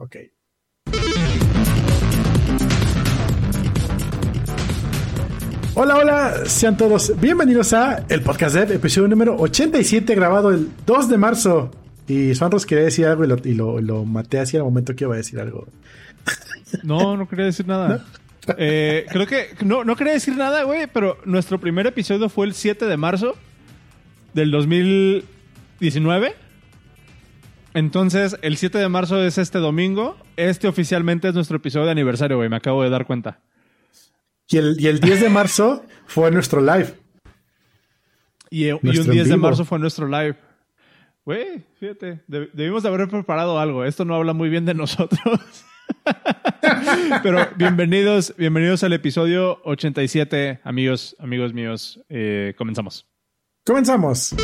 Ok. Hola, hola, sean todos bienvenidos a el podcast Dev, episodio número 87, grabado el 2 de marzo. Y Swanros quería decir algo y lo, maté así al momento que iba a decir algo. No, no quería decir nada. Eh, creo que no, no quería decir nada, güey, pero nuestro primer episodio fue el 7 de marzo del 2019. Entonces, el 7 de marzo es este domingo. Este oficialmente es nuestro episodio de aniversario, güey. Me acabo de dar cuenta. Y el, y el 10 de marzo fue nuestro live. Y, y un 10 de marzo fue nuestro live. Güey, fíjate, debimos de haber preparado algo. Esto no habla muy bien de nosotros. Pero bienvenidos, bienvenidos al episodio 87, amigos, amigos míos. Eh, comenzamos. Comenzamos.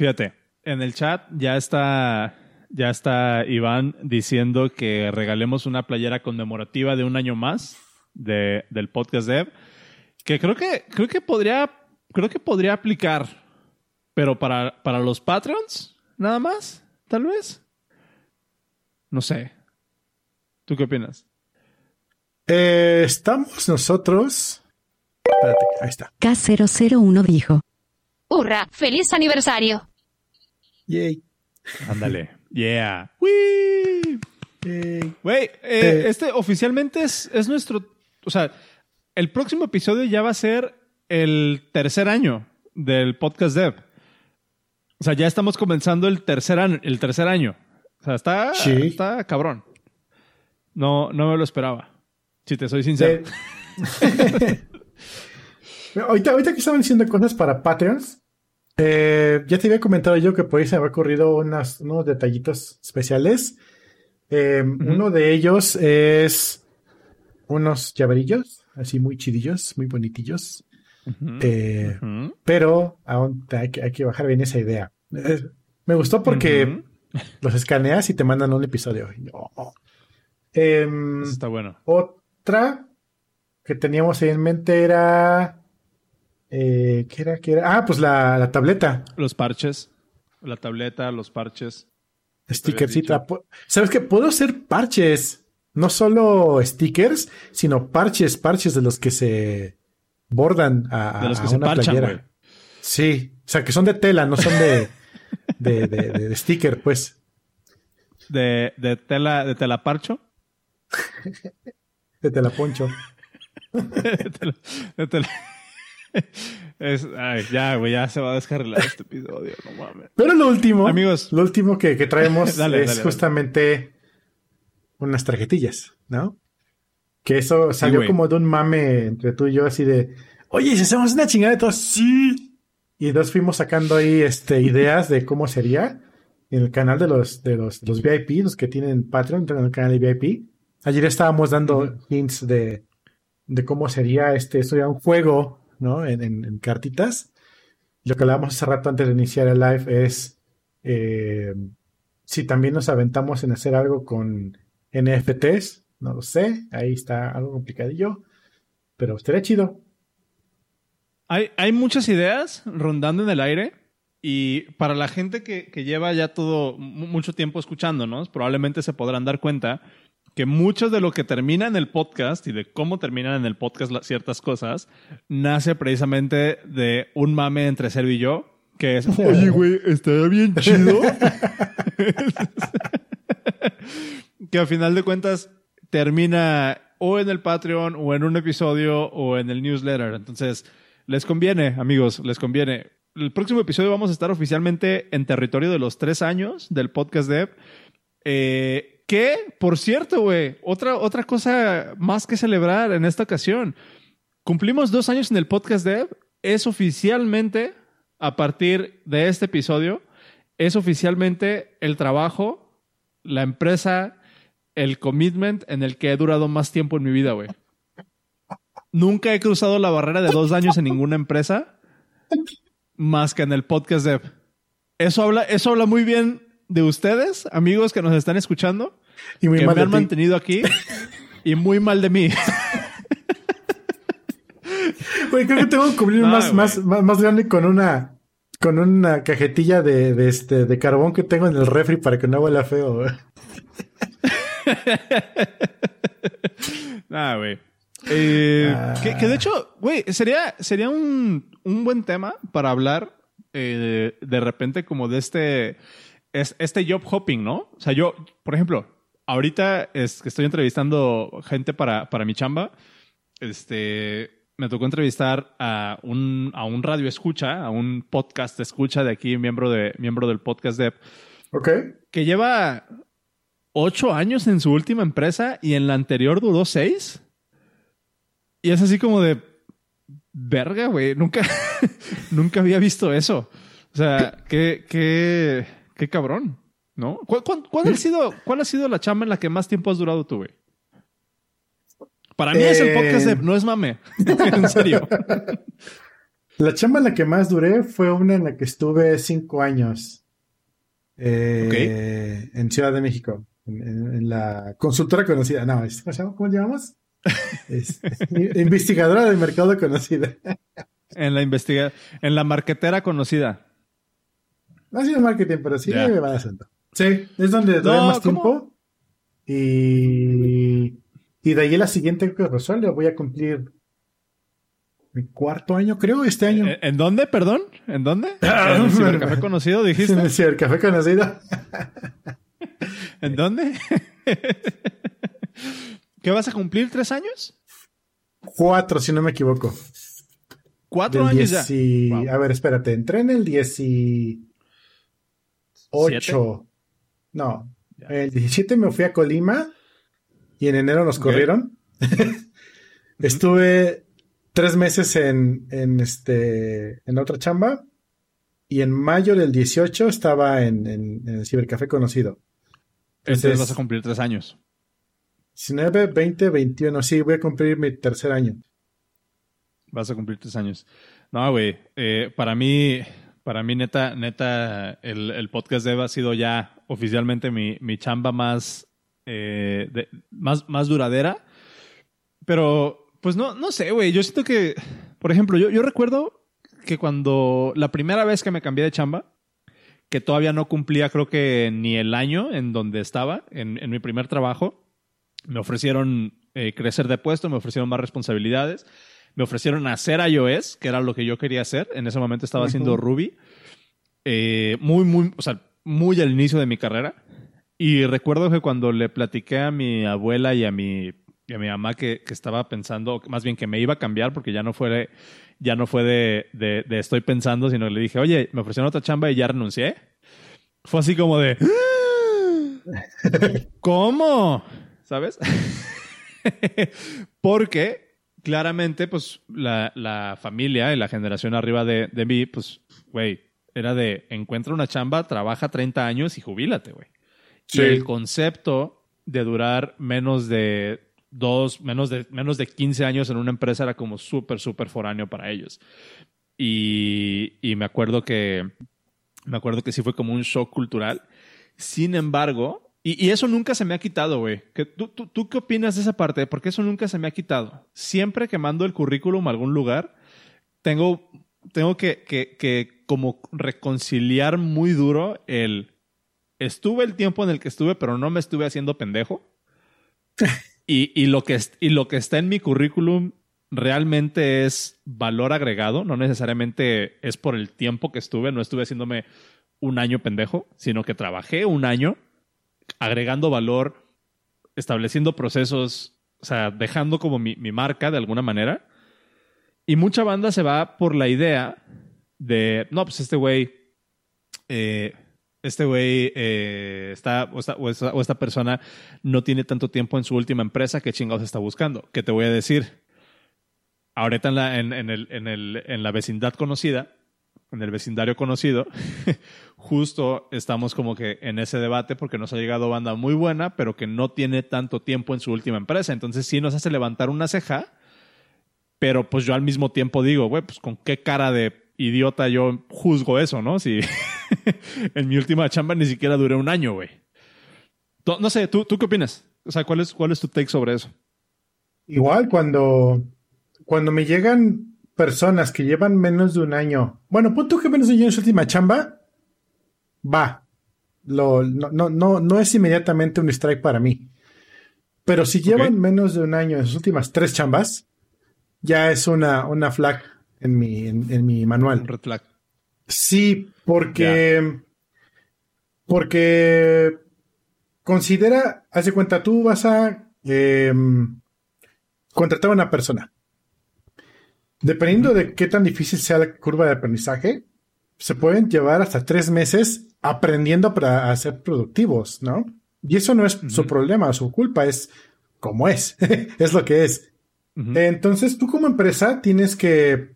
Fíjate, en el chat ya está, ya está Iván diciendo que regalemos una playera conmemorativa de un año más de, del podcast Dev, que creo que, creo que podría, creo que podría aplicar, pero para, para los Patreons, nada más, tal vez. No sé. ¿Tú qué opinas? Eh, estamos nosotros. Espérate, ahí está. K001 dijo. ¡Hurra! ¡Feliz aniversario! Yay. Ándale. Yeah. Wee. Güey, eh, eh. este oficialmente es, es nuestro. O sea, el próximo episodio ya va a ser el tercer año del podcast Dev. O sea, ya estamos comenzando el tercer año. El tercer año. O sea, está, está cabrón. No, no me lo esperaba. Si te soy sincero. Eh. ahorita, ahorita que estaban diciendo cosas para Patreons, eh, ya te había comentado yo que por ahí se había ocurrido unos detallitos especiales. Eh, uno de ellos es unos llaverillos, así muy chidillos, muy bonitillos. Eh, pero aún hay que, bajar bien esa idea. me gustó porque los escaneas y te mandan un episodio. Em, está bueno. Otra que teníamos ahí en mente era eh, ¿Qué era? ¿Qué era? Ah, pues la, tableta. Los parches. La tableta, los parches. Stickercita. ¿Sabes qué? Puedo hacer parches. No solo stickers, sino parches, parches de los que se bordan a, de los que se una playera. Sí. O sea, que son de tela, no son de, de, de, sticker, pues. ¿De, de tela, de tela parcho? de tela poncho. de tela es, ay, ya, güey, ya se va a descarrilar este episodio, no mames. Pero lo último, amigos, lo último que, traemos es justamente unas tarjetillas, ¿no? Que eso salió como de un mame entre tú y yo, así de, oye, si hacemos una chingada de todo, sí. Y dos fuimos sacando ahí este, ideas de cómo sería en el canal de los, de los, los VIP, los que tienen Patreon, en el canal de VIP. Ayer estábamos dando hints de, de cómo sería este, eso ya un juego ¿no? En, cartitas. Lo que hablábamos hace rato antes de iniciar el live es eh, si también nos aventamos en hacer algo con NFTs, no lo sé, ahí está algo complicadillo, pero estaría chido. Hay, hay muchas ideas rondando en el aire y para la gente que, que lleva ya todo mucho tiempo escuchándonos, probablemente se podrán dar cuenta que mucho de lo que termina en el podcast y de cómo terminan en el podcast ciertas cosas nace precisamente de un mame entre Sergio y yo, que es, oye, güey, estaría bien chido. que al final de cuentas termina o en el Patreon o en un episodio o en el newsletter. Entonces, les conviene, amigos, les conviene. El próximo episodio vamos a estar oficialmente en territorio de los tres años del podcast Dev. Eh, que, por cierto, güey, otra, otra cosa más que celebrar en esta ocasión. Cumplimos dos años en el podcast Dev. Es oficialmente, a partir de este episodio, es oficialmente el trabajo, la empresa, el commitment en el que he durado más tiempo en mi vida, güey. Nunca he cruzado la barrera de dos años en ninguna empresa más que en el podcast Dev. Eso habla, eso habla muy bien de ustedes, amigos que nos están escuchando, y muy que me han mantenido aquí y muy mal de mí. Güey, creo que tengo que cubrir más, más, más, grande con una con una cajetilla de, de, este de carbón que tengo en el refri para que no huela feo. Nada, güey. Eh, que, de hecho, güey, sería, sería un, un, buen tema para hablar eh, de, repente como de este, este job hopping, ¿no? O sea, yo, por ejemplo, ahorita es que estoy entrevistando gente para, para mi chamba, este, me tocó entrevistar a un, a un radio escucha, a un podcast escucha de aquí, miembro, de, miembro del podcast Dev. Ok. Que lleva ocho años en su última empresa y en la anterior duró seis. Y es así como de verga, güey. Nunca, nunca había visto eso. O sea, qué, qué, qué cabrón, ¿no? ¿Cuál, ha sido, ¿Cuál ha sido la chamba en la que más tiempo has durado tú, güey? Para mí es el podcast de eh, No es mame. en serio. La chamba en la que más duré fue una en la que estuve cinco años. Eh, en Ciudad de México en, la consultora conocida. No, ¿cómo llamamos? investigadora del mercado conocida. en la investiga en la marquetera conocida. No ha sido marketing, pero sí me va a Sí, es donde doy más tiempo. Y, y de ahí la siguiente que resuelve, voy a cumplir mi cuarto año, creo, este año. ¿En dónde, perdón? ¿En dónde? ¿En el cibercafé conocido, dijiste? En el cibercafé conocido. ¿En dónde? ¿Qué vas a cumplir? ¿Tres años? Cuatro, si no me equivoco. ¿Cuatro años ya? A ver, espérate. Entré en el 18. No. El 17 me fui a Colima y en enero nos corrieron. Estuve tres meses en, en, este, en otra chamba y en mayo del 18 estaba en, en el cibercafé conocido. Entonces vas a cumplir tres años. 19, 20, 21. Sí, voy a cumplir mi tercer año. Vas a cumplir tres años. No, güey. Eh, para mí, para mí, neta, neta, el, podcast de Eva ha sido ya oficialmente mi, chamba más, eh, más, más duradera. Pero, pues no, no sé, güey. Yo siento que, por ejemplo, yo, yo recuerdo que cuando la primera vez que me cambié de chamba, que todavía no cumplía creo que ni el año en donde estaba, en, mi primer trabajo. Me ofrecieron eh, crecer de puesto, me ofrecieron más responsabilidades, me ofrecieron hacer iOS, que era lo que yo quería hacer. En ese momento estaba haciendo Ruby. Eh, muy, muy, o sea, muy al inicio de mi carrera. Y recuerdo que cuando le platiqué a mi abuela y a mi, a mi mamá que, que, estaba pensando, más bien que me iba a cambiar porque ya no fue ya no fue de, de, estoy pensando, sino que le dije, oye, me ofrecieron otra chamba y ya renuncié. Fue así como de, ¿cómo? ¿Sabes? Porque claramente, pues, la, la, familia y la generación arriba de, de mí, pues, güey, era de encuentra una chamba, trabaja 30 años y jubílate, güey. Y el concepto de durar menos de dos, menos de, menos de 15 años en una empresa era como súper, súper foráneo para ellos. Y, y, me acuerdo que, me acuerdo que sí fue como un shock cultural. Sin embargo, y, y eso nunca se me ha quitado, güey. ¿Tú, tú, ¿Tú qué opinas de esa parte? Porque eso nunca se me ha quitado. Siempre que mando el currículum a algún lugar, tengo, tengo que, que, que como reconciliar muy duro el... Estuve el tiempo en el que estuve, pero no me estuve haciendo pendejo. Y, lo que, y lo que está en mi currículum realmente es valor agregado, no necesariamente es por el tiempo que estuve, no estuve haciéndome un año pendejo, sino que trabajé un año agregando valor, estableciendo procesos, o sea, dejando como mi, marca de alguna manera. Y mucha banda se va por la idea de, no, pues este güey eh, este güey eh, está, o esta, persona no tiene tanto tiempo en su última empresa, ¿qué chingados está buscando? ¿Qué te voy a decir? Ahorita en en, el, en, el, en la vecindad conocida, en el vecindario conocido, justo estamos como que en ese debate porque nos ha llegado banda muy buena, pero que no tiene tanto tiempo en su última empresa. Entonces sí nos hace levantar una ceja, pero pues yo al mismo tiempo digo, güey, pues con qué cara de idiota yo juzgo eso, ¿no? Si en mi última chamba ni siquiera duré un año, güey. No sé, ¿tú, ¿tú qué opinas? O sea, ¿cuál es, ¿cuál es tu take sobre eso? Igual, cuando, cuando me llegan personas que llevan menos de un año, bueno, punto que menos de un año en su última chamba, va. Lo, no, no, no, no es inmediatamente un strike para mí. Pero si llevan menos de un año en sus últimas tres chambas, ya es una, una flag en mi, en, mi manual. red flag. Sí, porque. Porque. Considera, haz de cuenta, tú vas a em, contratar a una persona. Dependiendo de qué tan difícil sea la curva de aprendizaje, se pueden llevar hasta tres meses aprendiendo para ser productivos, ¿no? Y eso no es su problema, su culpa, es como es, es lo que es. Entonces, tú como empresa tienes que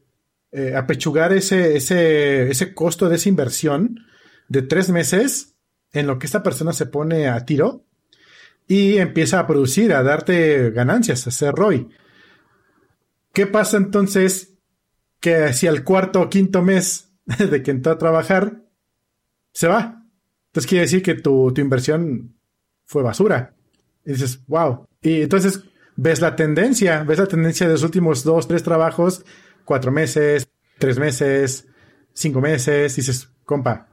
eh, apechugar ese, ese, ese costo de esa inversión de tres meses en lo que esta persona se pone a tiro y empieza a producir, a darte ganancias, a hacer ROI. ¿Qué pasa entonces que si al cuarto o quinto mes de que entró a trabajar, se va? Entonces quiere decir que tu, tu inversión fue basura. Y dices, wow. Y entonces ves la tendencia, ves la tendencia de los últimos dos, tres trabajos, cuatro meses, tres meses, cinco meses, dices, compa,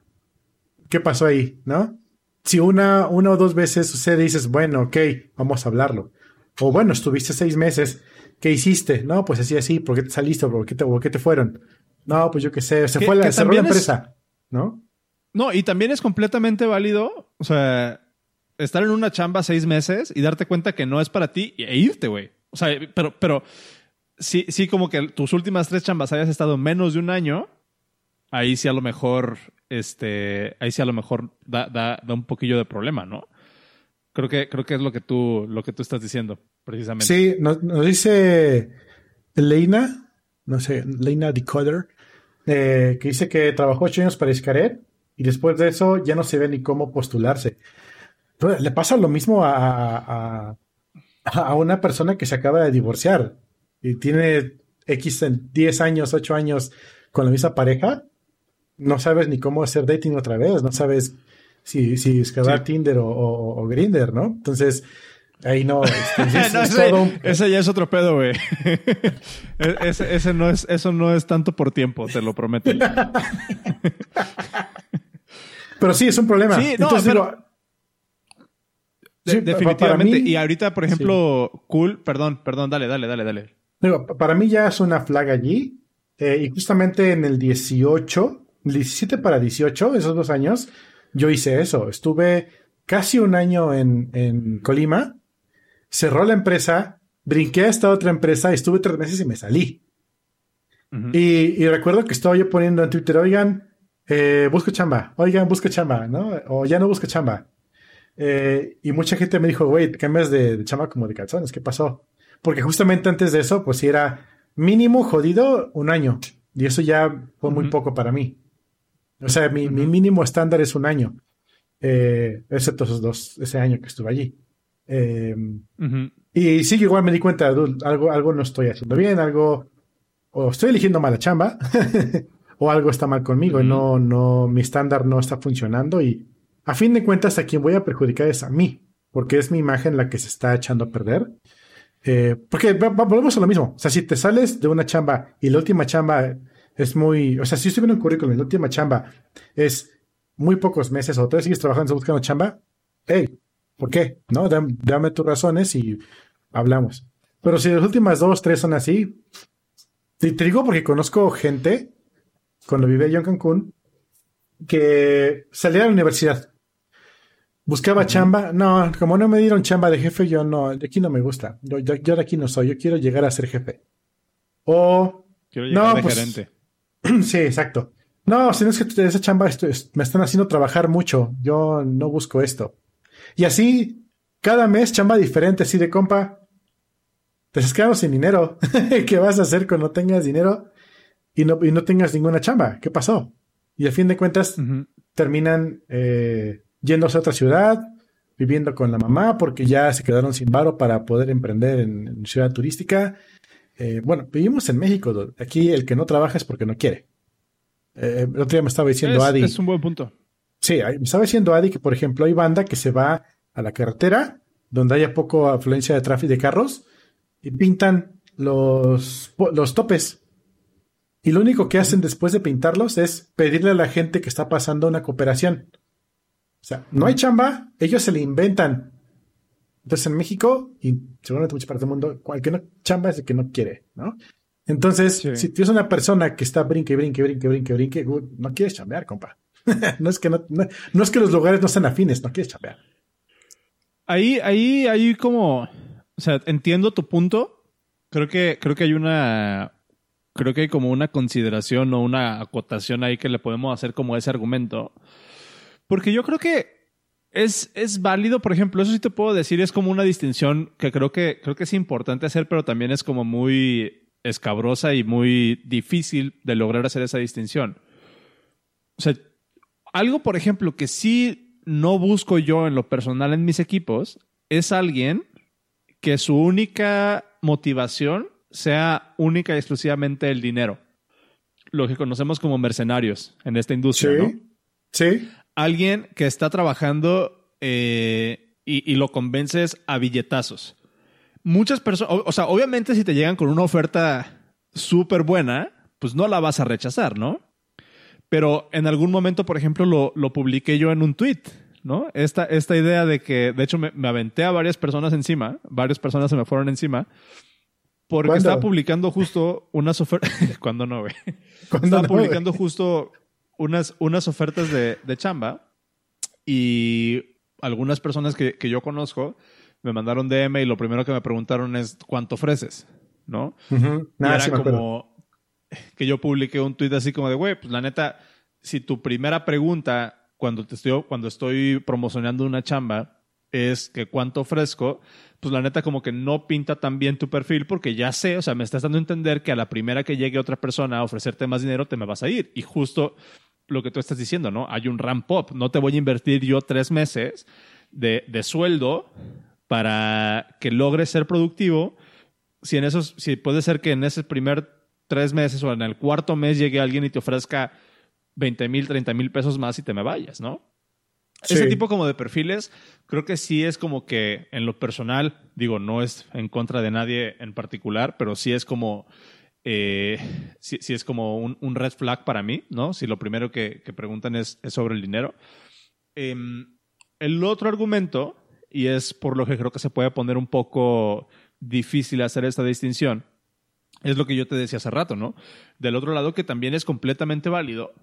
¿qué pasó ahí? ¿No? Si una, una o dos veces sucede, dices, bueno, ok, vamos a hablarlo. O bueno, estuviste seis meses, ¿qué hiciste? No, pues así, así, ¿por qué te saliste? ¿Por qué te, por qué te fueron? No, pues yo qué sé, se fue la, la empresa, ¿no? No, y también es completamente válido, o sea, estar en una chamba seis meses y darte cuenta que no es para ti e irte, güey. O sea, pero, pero sí, sí, como que tus últimas tres chambas hayas estado menos de un año, ahí sí a lo mejor, este, ahí sí a lo mejor da, da, da un poquillo de problema, ¿no? Creo que, creo que es lo que tú, lo que tú estás diciendo, precisamente. Sí, nos, dice Leina, no sé, Leina Decoder, eh, que dice que trabajó ocho años para Iscaret y después de eso ya no se ve ni cómo postularse. Le pasa lo mismo a, a, una persona que se acaba de divorciar y tiene X en 10 años, 8 años con la misma pareja. No sabes ni cómo hacer dating otra vez, no sabes si, si descargar Tinder o, o, Grinder, ¿no? Entonces, ahí no. Este, ese, ya es otro pedo, güey. E, ese, no es, eso no es tanto por tiempo, te lo prometo. pero sí, es un problema. Sí, no, Entonces, definitivamente. y ahorita, por ejemplo, cool, perdón, perdón, dale, dale, dale, dale. para mí ya es una flag allí. Eh, y justamente en el 18, 17 para 18, esos dos años, yo hice eso. Estuve casi un año en, en Colima, cerró la empresa, brinqué a esta otra empresa, estuve tres meses y me salí. y, recuerdo que estaba yo poniendo en Twitter, oigan, eh, busco chamba, oigan, busco chamba, ¿no? O ya no busco chamba. Eh, y mucha gente me dijo, güey, cambias de, de, chamba como de calzones, ¿qué pasó? Porque justamente antes de eso, pues era mínimo jodido un año. Y eso ya fue muy poco para mí. O sea, mi, mínimo estándar es un año. Eh, excepto esos dos, ese año que estuve allí. Eh, y sí, igual me di cuenta, algo, algo no estoy haciendo bien, algo, o estoy eligiendo mala chamba, o algo está mal conmigo, no, no, mi estándar no está funcionando y a fin de cuentas, a quien voy a perjudicar es a mí, porque es mi imagen la que se está echando a perder. Eh, porque volvemos a lo mismo. O sea, si te sales de una chamba y la última chamba es muy. O sea, si estoy viendo un currículum la última chamba es muy pocos meses o todavía sigues trabajando buscando chamba, hey, ¿por qué? No, dame, tus razones y hablamos. Pero si las últimas dos, tres son así, te, te digo porque conozco gente cuando vivía yo en Cancún que salía a la universidad Buscaba chamba. No, como no me dieron chamba de jefe, yo no, de aquí no me gusta. Yo, yo, de aquí no soy. Yo quiero llegar a ser jefe. O. Quiero llegar no, de pues, gerente. Sí, exacto. No, si no es que esa chamba me están haciendo trabajar mucho. Yo no busco esto. Y así, cada mes chamba diferente, así de compa. Te estás quedando sin dinero. ¿Qué vas a hacer cuando tengas dinero y no, y no tengas ninguna chamba? ¿Qué pasó? Y al fin de cuentas, terminan eh, yéndose a otra ciudad, viviendo con la mamá porque ya se quedaron sin varo para poder emprender en, ciudad turística. Eh, bueno, vivimos en México. Aquí el que no trabaja es porque no quiere. Eh, el otro día me estaba diciendo Adi. Es un buen punto. Sí, me estaba diciendo Adi que, por ejemplo, hay banda que se va a la carretera donde haya poco afluencia de tráfico de carros y pintan los, los topes. y lo único que hacen después de pintarlos es pedirle a la gente que está pasando una cooperación. O sea, no hay chamba, ellos se le inventan. Entonces en México, y seguramente muchas partes del mundo, cualquier chamba es el que no quiere, ¿no? Entonces, si tienes una persona que está brinque, brinque, brinque, brinque, brinque, no quieres chambear, compa. no, es que no, no, es que los lugares no sean afines, no quieres chambear. Ahí, ahí, ahí como, o sea, entiendo tu punto. Creo que, creo que hay una, creo que hay como una consideración o una acotación ahí que le podemos hacer como ese argumento. Porque yo creo que es, es válido, por ejemplo, eso sí te puedo decir, es como una distinción que creo que, creo que es importante hacer, pero también es como muy escabrosa y muy difícil de lograr hacer esa distinción. O sea, algo, por ejemplo, que sí no busco yo en lo personal en mis equipos es alguien que su única motivación sea única y exclusivamente el dinero. Lo que conocemos como mercenarios en esta industria, ¿no? Sí. Alguien que está trabajando eh, y, lo convences a billetazos. Muchas personas, o, sea, obviamente si te llegan con una oferta súper buena, pues no la vas a rechazar, ¿no? Pero en algún momento, por ejemplo, lo, lo publiqué yo en un tweet, ¿no? Esta, esta idea de que, de hecho, me, me aventé a varias personas encima, varias personas se me fueron encima, porque estaba publicando justo unas ofertas. ¿Cuándo no, güey? Estaba publicando justo unas, unas ofertas de, de, chamba y algunas personas que, que, yo conozco me mandaron DM y lo primero que me preguntaron es ¿cuánto ofreces? ¿No? y era como que yo publiqué un tweet así como de, güey, pues la neta, si tu primera pregunta cuando te estoy, cuando estoy promocionando una chamba es que cuánto ofrezco, pues la neta como que no pinta tan bien tu perfil porque ya sé, o sea, me estás dando a entender que a la primera que llegue otra persona a ofrecerte más dinero te me vas a ir. Y justo lo que tú estás diciendo, ¿no? Hay un ramp up. No te voy a invertir yo tres meses de, de sueldo para que logres ser productivo. Si en esos, si puede ser que en ese primer tres meses o en el cuarto mes llegue alguien y te ofrezca 20 mil, 30 mil pesos más y te me vayas, ¿no? Ese tipo como de perfiles, creo que sí es como que en lo personal, digo, no es en contra de nadie en particular, pero sí es como, eh, sí, es como un, red flag para mí, ¿no? Si lo primero que, preguntan es, sobre el dinero. Em, el otro argumento, y es por lo que creo que se puede poner un poco difícil hacer esta distinción, es lo que yo te decía hace rato, ¿no? Del otro lado, que también es completamente válido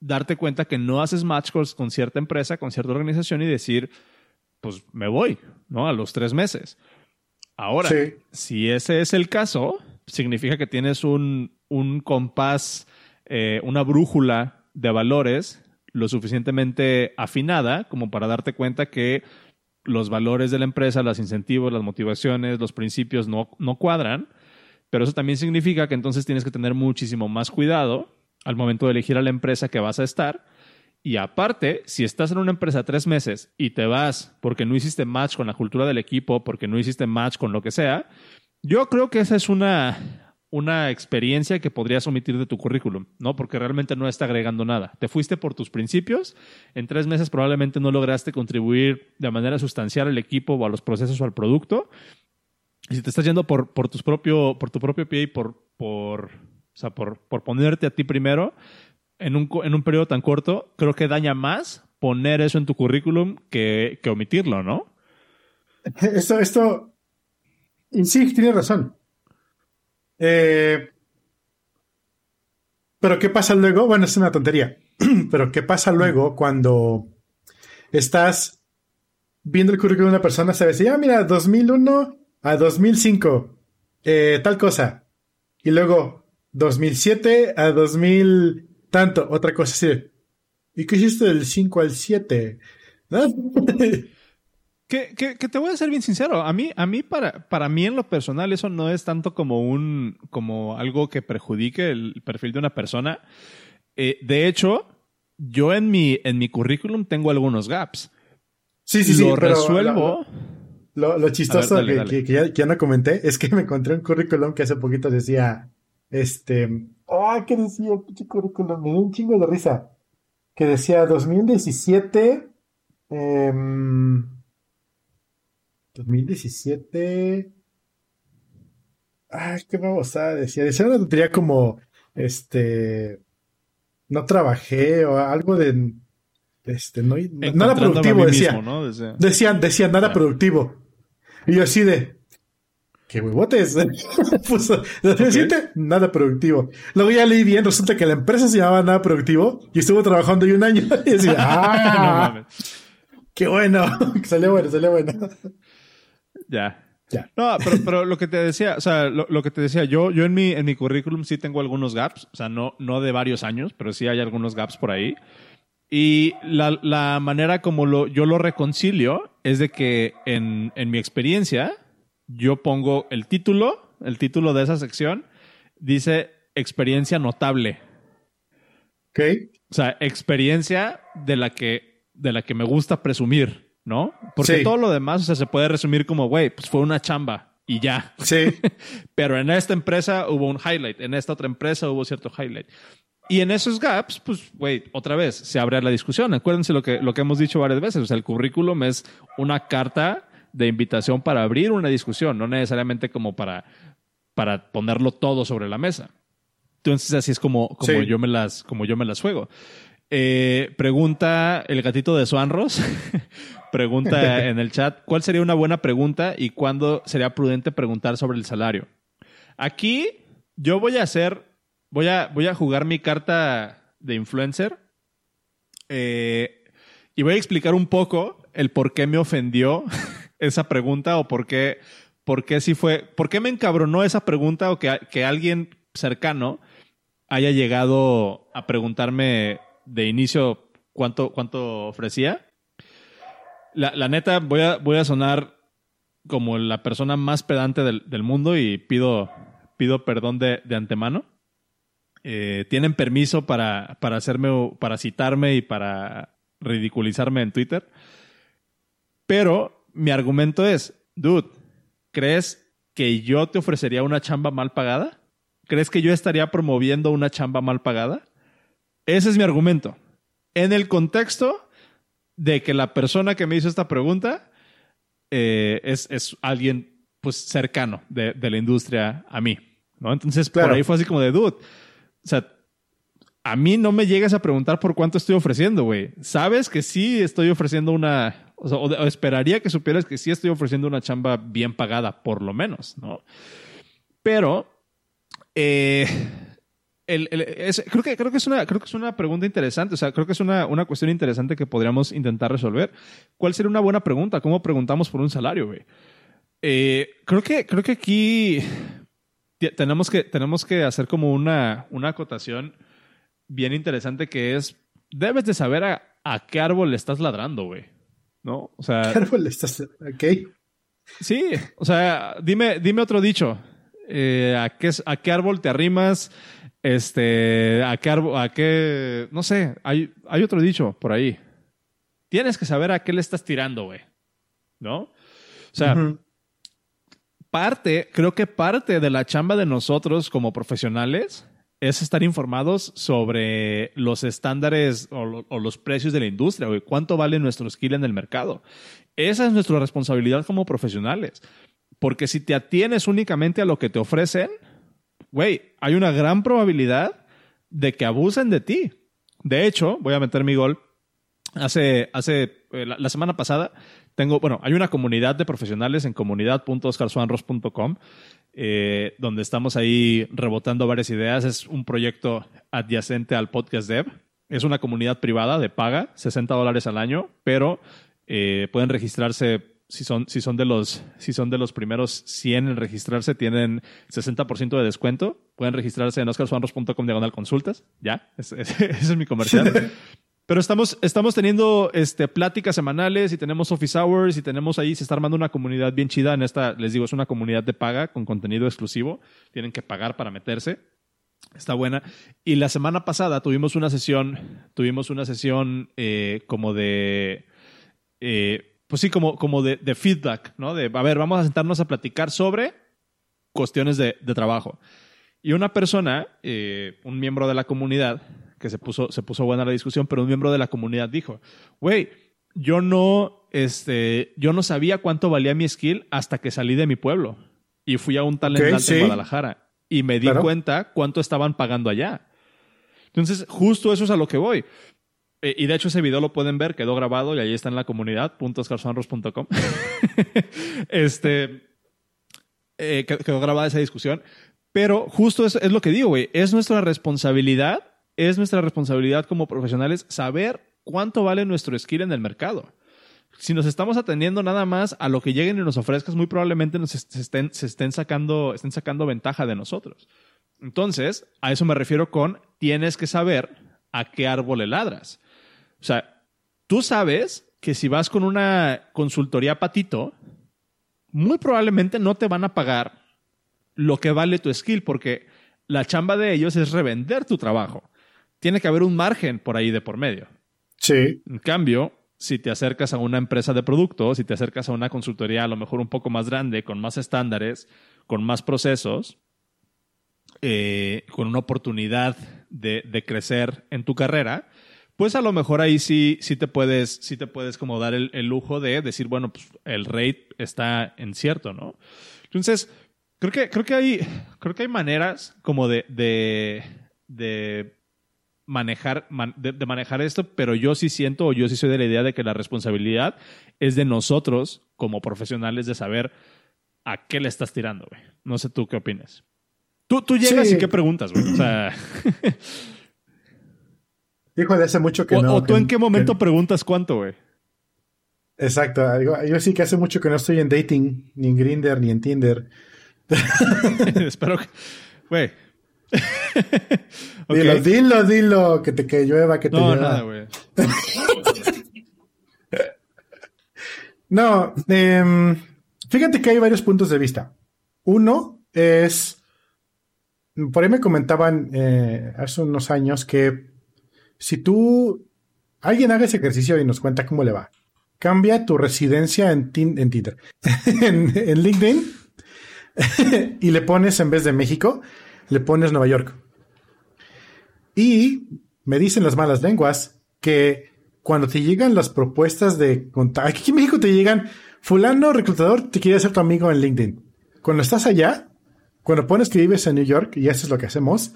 darte cuenta que no haces match con, cierta empresa, con cierta organización y decir, pues me voy, ¿no? A los tres meses. Ahora, si ese es el caso, significa que tienes un, un compás, eh, una brújula de valores lo suficientemente afinada como para darte cuenta que los valores de la empresa, los incentivos, las motivaciones, los principios no, no cuadran. Pero eso también significa que entonces tienes que tener muchísimo más cuidado al momento de elegir a la empresa que vas a estar. Y aparte, si estás en una empresa tres meses y te vas porque no hiciste match con la cultura del equipo, porque no hiciste match con lo que sea, yo creo que esa es una, una experiencia que podrías omitir de tu currículum, ¿no? Porque realmente no está agregando nada. Te fuiste por tus principios, en tres meses probablemente no lograste contribuir de manera sustancial al equipo o a los procesos o al producto. Y si te estás yendo por, por, tus propio, por tu propio pie y por, por o sea, por, por ponerte a ti primero en un, en un periodo tan corto, creo que daña más poner eso en tu currículum que, que omitirlo, ¿no? Esto, esto, sí, tienes razón. Eh, pero ¿qué pasa luego? Bueno, es una tontería. pero ¿qué pasa luego cuando estás viendo el currículum de una persona, sabes, ya ah, mira, 2001 a 2005, eh, tal cosa. Y luego, 2007 a 2000 tanto, otra cosa así. ¿Y qué hiciste del 5 al 7? que, que, te voy a ser bien sincero, a mí, a mí para, para mí en lo personal eso no es tanto como un como algo que perjudique el perfil de una persona. Eh, de hecho, yo en mi, en mi currículum tengo algunos gaps. Sí, sí, sí. Lo resuelvo. Lo, lo, chistoso que, ya, que, ya, no comenté es que me encontré un currículum que hace poquito decía este. ¡Ah! ¿Qué decía? ¿Qué currículum? Me dio un chingo de risa. Que decía 2017. 2017. Ay, qué a Decía, decía una tontería como este, no trabajé o algo de, este, no, nada productivo, decía. Decían, decían, nada productivo. Y yo así de, qué huevotes. Puso, nada productivo. Luego ya leí bien, resulta que la empresa se llamaba Nada Productivo y estuvo trabajando ahí un año. y decía, ¡ah! ¡Qué bueno! salió bueno, salió bueno. Ya. Ya. No, pero, lo que te decía, o sea, lo, que te decía, yo, yo en mi, en mi currículum sí tengo algunos gaps, o sea, no, no de varios años, pero sí hay algunos gaps por ahí. Y la, la manera como lo, yo lo reconcilio es de que en, en mi experiencia, yo pongo el título, el título de esa sección, dice experiencia notable. Ok. O sea, experiencia de la que, de la que me gusta presumir, ¿no? Porque todo lo demás, o sea, se puede resumir como, güey, pues fue una chamba y ya. Sí. Pero en esta empresa hubo un highlight, en esta otra empresa hubo cierto highlight. Y en esos gaps, pues, güey, otra vez se abre la discusión. Acuérdense lo que, lo que hemos dicho varias veces. O sea, el currículum es una carta de invitación para abrir una discusión, no necesariamente como para, para ponerlo todo sobre la mesa. Entonces así es como, como, yo, me las, como yo me las juego. Eh, pregunta el gatito de Swanros. pregunta en el chat, ¿cuál sería una buena pregunta y cuándo sería prudente preguntar sobre el salario? Aquí yo voy a hacer, voy a, voy a jugar mi carta de influencer eh, y voy a explicar un poco el por qué me ofendió esa pregunta o por qué, por qué sí fue, por qué me encabronó esa pregunta o que, que alguien cercano haya llegado a preguntarme de inicio cuánto, cuánto ofrecía. La, la neta, voy a, voy a sonar como la persona más pedante del, del mundo y pido, pido perdón de, de antemano. Eh, tienen permiso para, para hacerme, para citarme y para ridiculizarme en Twitter. Pero mi argumento es, dude, ¿crees que yo te ofrecería una chamba mal pagada? ¿Crees que yo estaría promoviendo una chamba mal pagada? Ese es mi argumento. En el contexto de que la persona que me hizo esta pregunta eh, es, alguien pues cercano de, la industria a mí. ¿no? Entonces, por ahí fue así como de, dude, o sea, a mí no me llegas a preguntar por cuánto estoy ofreciendo, güey. Sabes que sí estoy ofreciendo una, o, esperaría que supieras que sí estoy ofreciendo una chamba bien pagada, por lo menos, ¿no? Pero, eh, creo, que, creo, que es una, creo que es una pregunta interesante, o sea, creo que es una, una cuestión interesante que podríamos intentar resolver. ¿Cuál sería una buena pregunta? ¿Cómo preguntamos por un salario, güey? Eh, creo, que, creo que aquí tenemos que, tenemos que hacer como una, una acotación bien interesante que es, debes de saber a, a qué árbol le estás ladrando, güey. ¿no? O sea. ¿Qué árbol estás? Ok. Sí, o sea, dime, dime otro dicho. Eh, ¿a, qué, ¿A qué árbol te arrimas? Este, ¿a qué a qué, no sé, hay, hay otro dicho por ahí. Tienes que saber a qué le estás tirando, güey. ¿No? O sea, parte, creo que parte de la chamba de nosotros como profesionales es estar informados sobre los estándares o, los precios de la industria, güey. ¿Cuánto vale nuestro skill en el mercado? Esa es nuestra responsabilidad como profesionales. Porque si te atienes únicamente a lo que te ofrecen, güey, hay una gran probabilidad de que abusen de ti. De hecho, voy a meter mi gol. Hace, hace eh, la, semana pasada tengo, bueno, hay una comunidad de profesionales en comunidad.oscarsuanros.com eh, donde estamos ahí rebotando varias ideas. Es un proyecto adyacente al podcast Dev. Es una comunidad privada de paga, 60 dólares al año, pero eh, pueden registrarse si son, si son, de los, si son de los primeros 100 en registrarse, tienen 60% de descuento. Pueden registrarse en oscarsuanros.com diagonal consultas. Ya, ese, ese es mi comercial. Pero estamos, estamos teniendo este, pláticas semanales y tenemos office hours y tenemos ahí, se está armando una comunidad bien chida en esta, les digo, es una comunidad de paga con contenido exclusivo. Tienen que pagar para meterse. Está buena. Y la semana pasada tuvimos una sesión, tuvimos una sesión eh, como de, eh, pues sí, como, como de, feedback, ¿no? De, a ver, vamos a sentarnos a platicar sobre cuestiones de, trabajo. Y una persona, eh, un miembro de la comunidad, que se puso, se puso buena la discusión, pero un miembro de la comunidad dijo, güey, yo no, este, yo no sabía cuánto valía mi skill hasta que salí de mi pueblo y fui a un talent en Guadalajara. y me di cuenta cuánto estaban pagando allá. Entonces, justo eso es a lo que voy. Eh, y de hecho ese video lo pueden ver, quedó grabado y ahí está en la comunidad, este, eh, quedó grabada esa discusión. Pero justo es, es lo que digo, güey. Es nuestra responsabilidad, es nuestra responsabilidad como profesionales saber cuánto vale nuestro skill en el mercado. Si nos estamos atendiendo nada más a lo que lleguen y nos ofrezcas, muy probablemente nos se estén sacando, estén sacando ventaja de nosotros. Entonces, a eso me refiero con tienes que saber a qué árbol le ladras. O sea, tú sabes que si vas con una consultoría patito, muy probablemente no te van a pagar lo que vale tu skill, porque la chamba de ellos es revender tu trabajo. Tiene que haber un margen por ahí de por medio. Sí. En cambio, si te acercas a una empresa de productos, si te acercas a una consultoría a lo mejor un poco más grande, con más estándares, con más procesos, eh, con una oportunidad de, crecer en tu carrera, pues a lo mejor ahí sí, sí te puedes, sí te puedes como dar el, lujo de decir, bueno, pues el rate está en cierto, ¿no? Entonces, creo que, creo que hay, creo que hay maneras como de, de, de manejar, de, manejar esto, pero yo sí siento o yo sí soy de la idea de que la responsabilidad es de nosotros como profesionales de saber a qué le estás tirando, güey. No sé tú qué opinas. Tú, tú llegas y qué preguntas, güey. O sea. hace mucho que o, no. ¿O tú en qué momento preguntas cuánto, güey? Exacto. Yo sí que hace mucho que no estoy en dating, ni en Grinder, ni en Tinder. Espero que. Güey, Dilo, dilo, dilo, que te que llueva, que te no, Nada, güey. no, em, fíjate que hay varios puntos de vista. Uno es, por ahí me comentaban eh, hace unos años que si tú, alguien haga ese ejercicio y nos cuenta cómo le va, cambia tu residencia en, en Tinder, en LinkedIn, y le pones en vez de México, le pones Nueva York. Y me dicen las malas lenguas que cuando te llegan las propuestas de contacto, aquí en México te llegan, fulano reclutador te quiere ser tu amigo en LinkedIn. Cuando estás allá, cuando pones que vives en New York, y eso es lo que hacemos,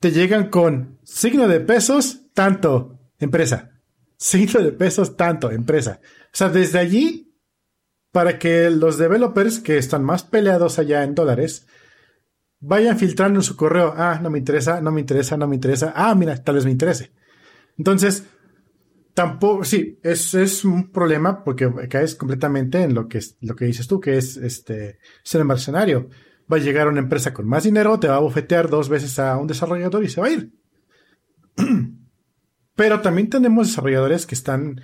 te llegan con signo de pesos, tanto, empresa. Signo de pesos, tanto, empresa. O sea, desde allí, para que los developers que están más peleados allá en dólares, vayan filtrando en su correo. Ah, no me interesa, no me interesa, no me interesa. Ah, mira, tal vez me interese. Entonces, tampoco, sí, es, es un problema porque caes completamente en lo que, lo que dices tú, que es este, ser mercenario. Va a llegar una empresa con más dinero, te va a bofetear dos veces a un desarrollador y se va a ir. Pero también tenemos desarrolladores que están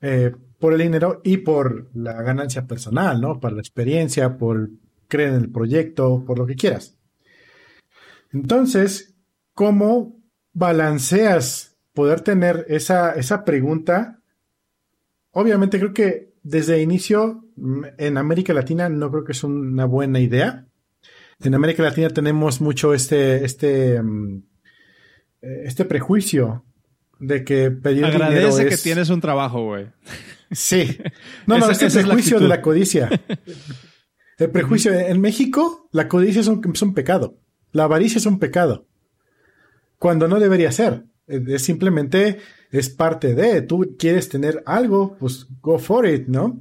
eh, por el dinero y por la ganancia personal, ¿no? Por la experiencia, por creer en el proyecto, por lo que quieras. Entonces, ¿cómo balanceas poder tener esa, esa pregunta? Obviamente creo que desde el inicio mm, en América Latina no creo que es una buena idea. En América Latina tenemos mucho este, este, mm, eh, este prejuicio de que pedir dinero es... que tienes un trabajo, güey. Sí. No, no, este prejuicio de la codicia. El prejuicio. En México, la codicia es un pecado. La avaricia es un pecado. Cuando no debería ser. Es simplemente es parte de. Tú quieres tener algo, pues go for it, ¿no?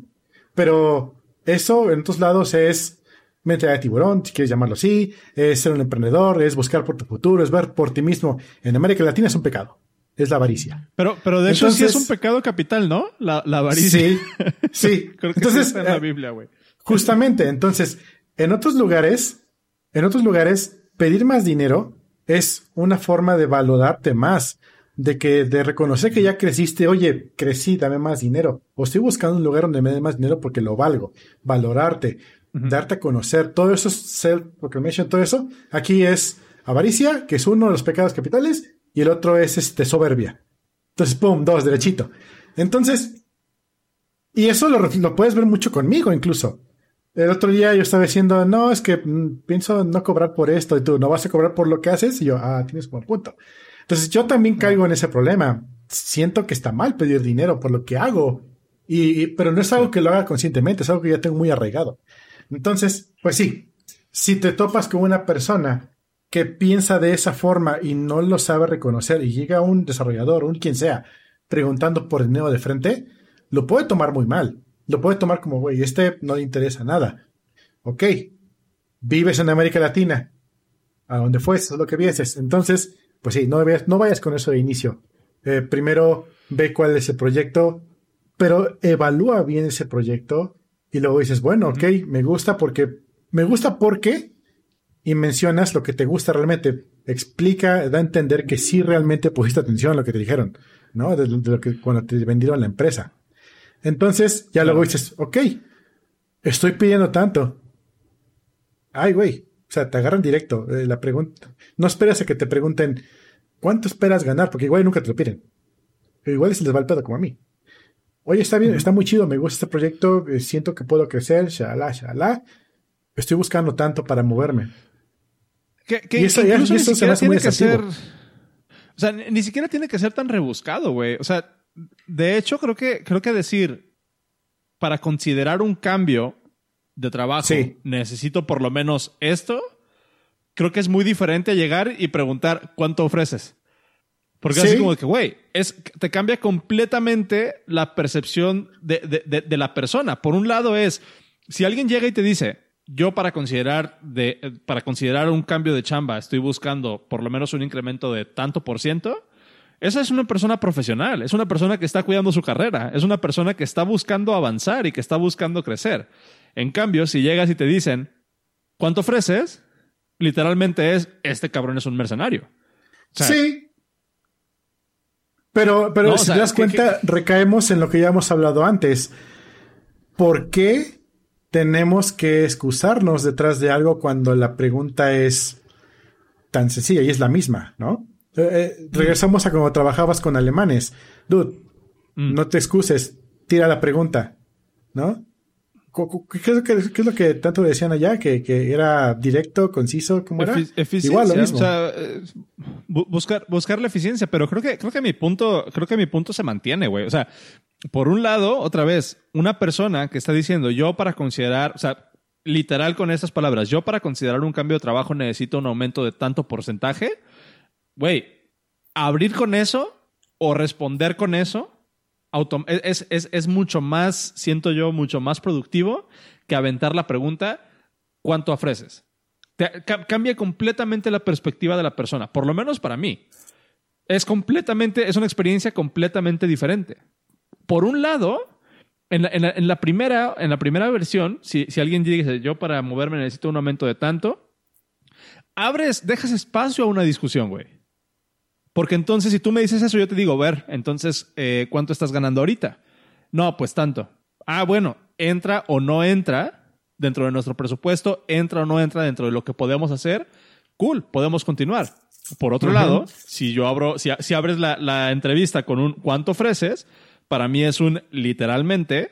Pero eso en otros lados es mentalidad de tiburón, si quieres llamarlo así, es ser un emprendedor, es buscar por tu futuro, es ver por ti mismo. En América Latina es un pecado. Es la avaricia. Pero, pero de hecho sí es un pecado capital, ¿no? La, avaricia. Sí, sí. Creo que entonces, está en la eh, Biblia, güey. Justamente. Entonces, en otros lugares, en otros lugares, pedir más dinero es una forma de valorarte más, de que de reconocer que ya creciste, oye, crecí, dame más dinero, o estoy buscando un lugar donde me dé más dinero porque lo valgo, valorarte, darte a conocer, todo eso es self-proclamation, todo eso, aquí es avaricia, que es uno de los pecados capitales, y el otro es este soberbia. Entonces, pum, dos, derechito. Entonces, y eso lo, lo puedes ver mucho conmigo incluso. El otro día yo estaba diciendo, no, es que mm, pienso no cobrar por esto y tú no vas a cobrar por lo que haces. Y yo, ah, tienes un buen punto. Entonces yo también caigo en ese problema. Siento que está mal pedir dinero por lo que hago. Y, pero no es algo que lo haga conscientemente, es algo que ya tengo muy arraigado. Entonces, pues sí, si te topas con una persona que piensa de esa forma y no lo sabe reconocer y llega un desarrollador, un quien sea, preguntando por dinero de frente, lo puede tomar muy mal. Lo puede tomar como, güey, este no le interesa nada. Ok, vives en América Latina, a donde fues, es lo que vienes. Entonces, pues sí, no, no vayas con eso de inicio. Eh, primero ve cuál es el proyecto, pero evalúa bien ese proyecto y luego dices, bueno, ok, me gusta porque, me gusta porque, y mencionas lo que te gusta realmente. Explica, da a entender que sí realmente pusiste atención a lo que te dijeron, ¿no? De, lo que cuando te vendieron la empresa. Entonces, ya luego dices, ok, estoy pidiendo tanto. Ay, güey. O sea, te agarran directo. Eh, la pregunta. No esperas a que te pregunten, ¿cuánto esperas ganar? Porque igual nunca te lo piden. igual se les va el pedo como a mí. Oye, está bien, está muy chido, me gusta este proyecto, eh, siento que puedo crecer, shalá, shalá. Estoy buscando tanto para moverme. Que, y eso, ya, se me hace muy que ser, O sea, ni siquiera tiene que ser tan rebuscado, güey. O sea, de hecho, creo que, creo que decir, para considerar un cambio de trabajo, necesito por lo menos esto, creo que es muy diferente a llegar y preguntar cuánto ofreces. Porque así como que, güey, te cambia completamente la percepción de, de, la persona. Por un lado es, si alguien llega y te dice, yo para considerar, de, para considerar un cambio de chamba estoy buscando por lo menos un incremento de tanto por ciento, esa es una persona profesional, es una persona que está cuidando su carrera, es una persona que está buscando avanzar y que está buscando crecer. En cambio, si llegas y te dicen, ¿cuánto ofreces? Literalmente es, este cabrón es un mercenario. sí. Pero, pero si te das cuenta, recaemos en lo que ya hemos hablado antes. ¿Por qué tenemos que excusarnos detrás de algo cuando la pregunta es tan sencilla y es la misma, ¿no? Eh, eh, regresamos a cuando trabajabas con alemanes. Dude, mm. no te excuses, tira la pregunta, ¿no? ¿Qué es, lo que, tanto decían allá? ¿Que, era directo, conciso? ¿Cómo era? Igual, lo mismo. O sea, eh, buscar, buscar la eficiencia, pero creo que, creo que mi punto, creo que mi punto se mantiene, güey. O sea, por un lado, otra vez, una persona que está diciendo, yo para considerar, o sea, literal con estas palabras, yo para considerar un cambio de trabajo necesito un aumento de tanto porcentaje, güey, abrir con eso o responder con eso es, es, mucho más, siento yo, mucho más productivo que aventar la pregunta, ¿cuánto ofreces? cambia completamente la perspectiva de la persona, por lo menos para mí. Es completamente, es una experiencia completamente diferente. Por un lado, en la, primera, en la primera versión, si, si alguien dice, yo para moverme necesito un aumento de tanto, abres, dejas espacio a una discusión, güey. Porque entonces, si tú me dices eso, yo te digo, ver, entonces, eh, ¿cuánto estás ganando ahorita? No, pues tanto. Ah, bueno, entra o no entra dentro de nuestro presupuesto, entra o no entra dentro de lo que podemos hacer. Cool, podemos continuar. Por otro lado, si yo abro, si, si abres la, la, entrevista con un cuánto ofreces, para mí es un literalmente,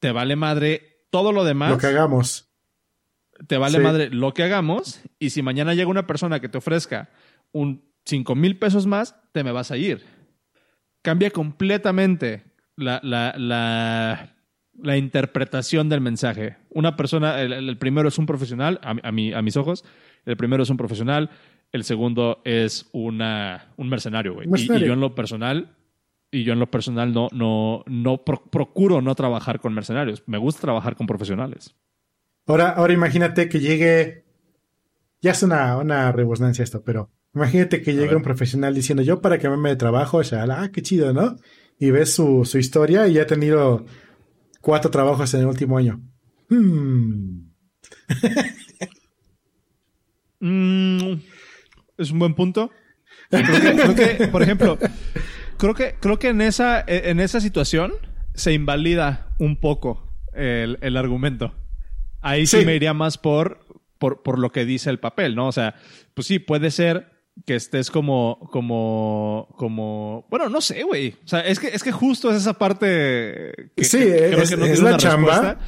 te vale madre todo lo demás. Lo que hagamos. Te vale madre lo que hagamos. Y si mañana llega una persona que te ofrezca un 5 mil pesos más, te me vas a ir. Cambia completamente la, la, la, interpretación del mensaje. Una persona, el, primero es un profesional, a, a, a mis ojos, el primero es un profesional, el segundo es una, un mercenario, güey. Y, yo en lo personal, y yo en lo personal no, no, no procuro no trabajar con mercenarios. Me gusta trabajar con profesionales. Ahora, ahora imagínate que llegue. Ya es una, una esto, pero Imagínate que llega un profesional diciendo yo para que me de trabajo, o sea, ah, qué chido, ¿no? Y ves su, historia y ya ha tenido cuatro trabajos en el último año. Hmm. Mm, es un buen punto. Creo que, por ejemplo, creo que, creo que en esa, en esa situación se invalida un poco el, argumento. Ahí sí. me iría más por, por, por lo que dice el papel, ¿no? O sea, pues sí, puede ser que estés como, como, como, bueno, no sé, güey. O sea, es que, es que justo es esa parte que, sí, es, la chamba.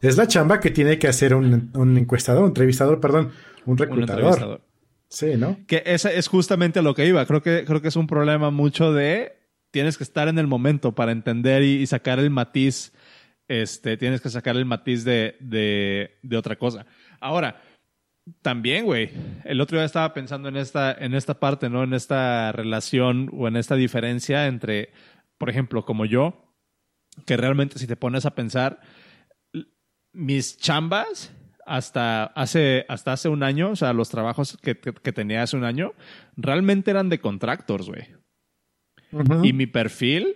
Es la chamba que tiene que hacer un, un encuestador, un entrevistador, perdón, un reclutador. Sí, ¿no? Que esa es justamente lo que iba. Creo que, creo que es un problema mucho de tienes que estar en el momento para entender y, sacar el matiz. Este, tienes que sacar el matiz de, de, de otra cosa. Ahora, también, güey. El otro día estaba pensando en esta, en esta parte, ¿no? En esta relación o en esta diferencia entre, por ejemplo, como yo, que realmente si te pones a pensar, mis chambas hasta hace, hasta hace un año, o sea, los trabajos que, tenía hace un año, realmente eran de contractors, güey. Y mi perfil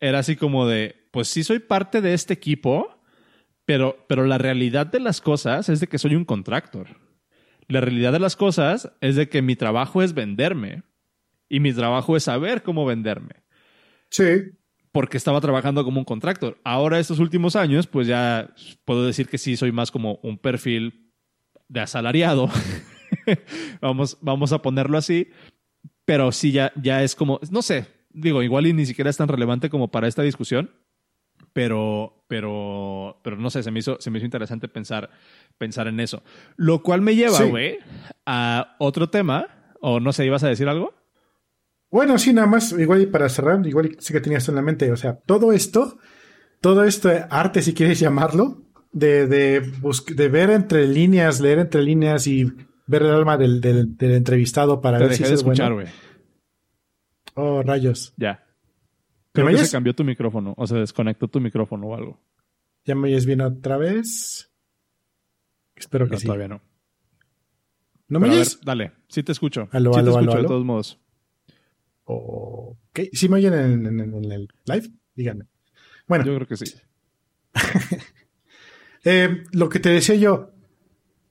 era así como de, pues sí soy parte de este equipo, pero, pero la realidad de las cosas es de que soy un contractor. La realidad de las cosas es de que mi trabajo es venderme y mi trabajo es saber cómo venderme. Sí porque estaba trabajando como un contractor. Ahora, estos últimos años, pues ya puedo decir que sí soy más como un perfil de asalariado. vamos, vamos a ponerlo así. Pero sí, ya, ya es como, no sé, digo, igual y ni siquiera es tan relevante como para esta discusión. Pero, pero, pero no sé, se me hizo, se me hizo interesante pensar, pensar en eso. Lo cual me lleva, güey, a otro tema. O no sé, ¿ibas a decir algo? Bueno, sí, nada más, igual y para cerrar, igual sí que tenías en la mente, o sea, todo esto, todo este arte, si quieres llamarlo, de, de, de ver entre líneas, leer entre líneas y ver el alma del, del, entrevistado para ver si de escuchar, güey. Oh, rayos. Ya. Creo que se cambió tu micrófono o se desconectó tu micrófono o algo. ¿Ya me oyes bien otra vez? Espero que sí. Todavía no. ¿No me oyes? dale, sí te escucho. sí te escucho de todos modos. Ok, ¿sí me oyen en, el live? Díganme. Bueno. Yo creo que sí. Eh, lo que te decía yo,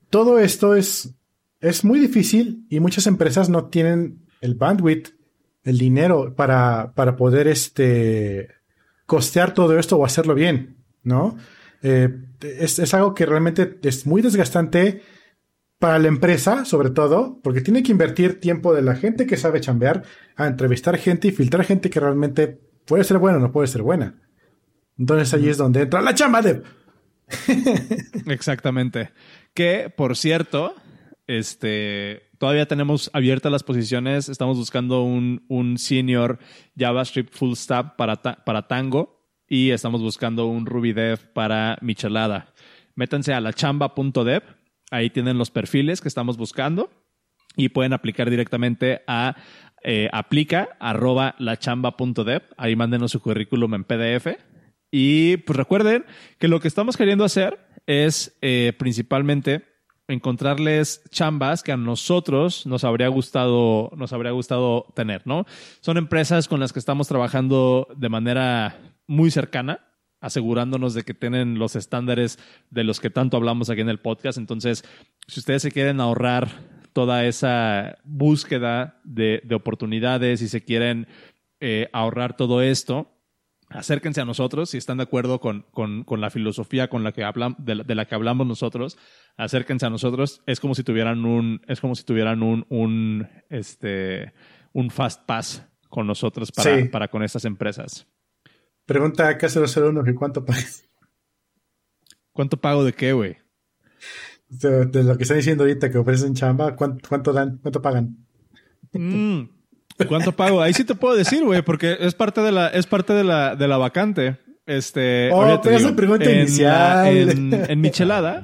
todo esto es, es muy difícil y muchas empresas no tienen el bandwidth, el dinero para, para poder este, costear todo esto o hacerlo bien, ¿no? Eh, es, es, algo que realmente es muy desgastante para la empresa, sobre todo, porque tiene que invertir tiempo de la gente que sabe chambear a entrevistar gente y filtrar gente que realmente puede ser buena o no puede ser buena. Entonces allí es donde entra la chamba de... Exactamente. Que, por cierto, este, todavía tenemos abiertas las posiciones. Estamos buscando un, un senior JavaScript full stack para, para Tango y estamos buscando un Ruby Dev para Michelada. Métanse a la chamba.dev Ahí tienen los perfiles que estamos buscando y pueden aplicar directamente a eh, aplica arroba lachamba.dev. Ahí mándenos su currículum en PDF. Y pues recuerden que lo que estamos queriendo hacer es eh, principalmente encontrarles chambas que a nosotros nos habría gustado, nos habría gustado tener, ¿no? Son empresas con las que estamos trabajando de manera muy cercana asegurándonos de que tienen los estándares de los que tanto hablamos aquí en el podcast. Entonces, si ustedes se quieren ahorrar toda esa búsqueda de, oportunidades y se quieren eh, ahorrar todo esto, acérquense a nosotros si están de acuerdo con, la filosofía con la que de, la, que hablamos nosotros, acérquense a nosotros. Es como si tuvieran un, es como si tuvieran un, un, este, un fast pass con nosotros para, para con estas empresas. Pregunta a K001 que cuánto pagas. ¿Cuánto pago de qué, güey? De, lo que están diciendo ahorita que ofrecen chamba, ¿cuánto, dan? ¿Cuánto pagan? Mm, ¿Cuánto pago? Ahí sí te puedo decir, güey, porque es parte de la, es parte de la, de la vacante. Este, oh, pero esa pregunta inicial. en, en Michelada.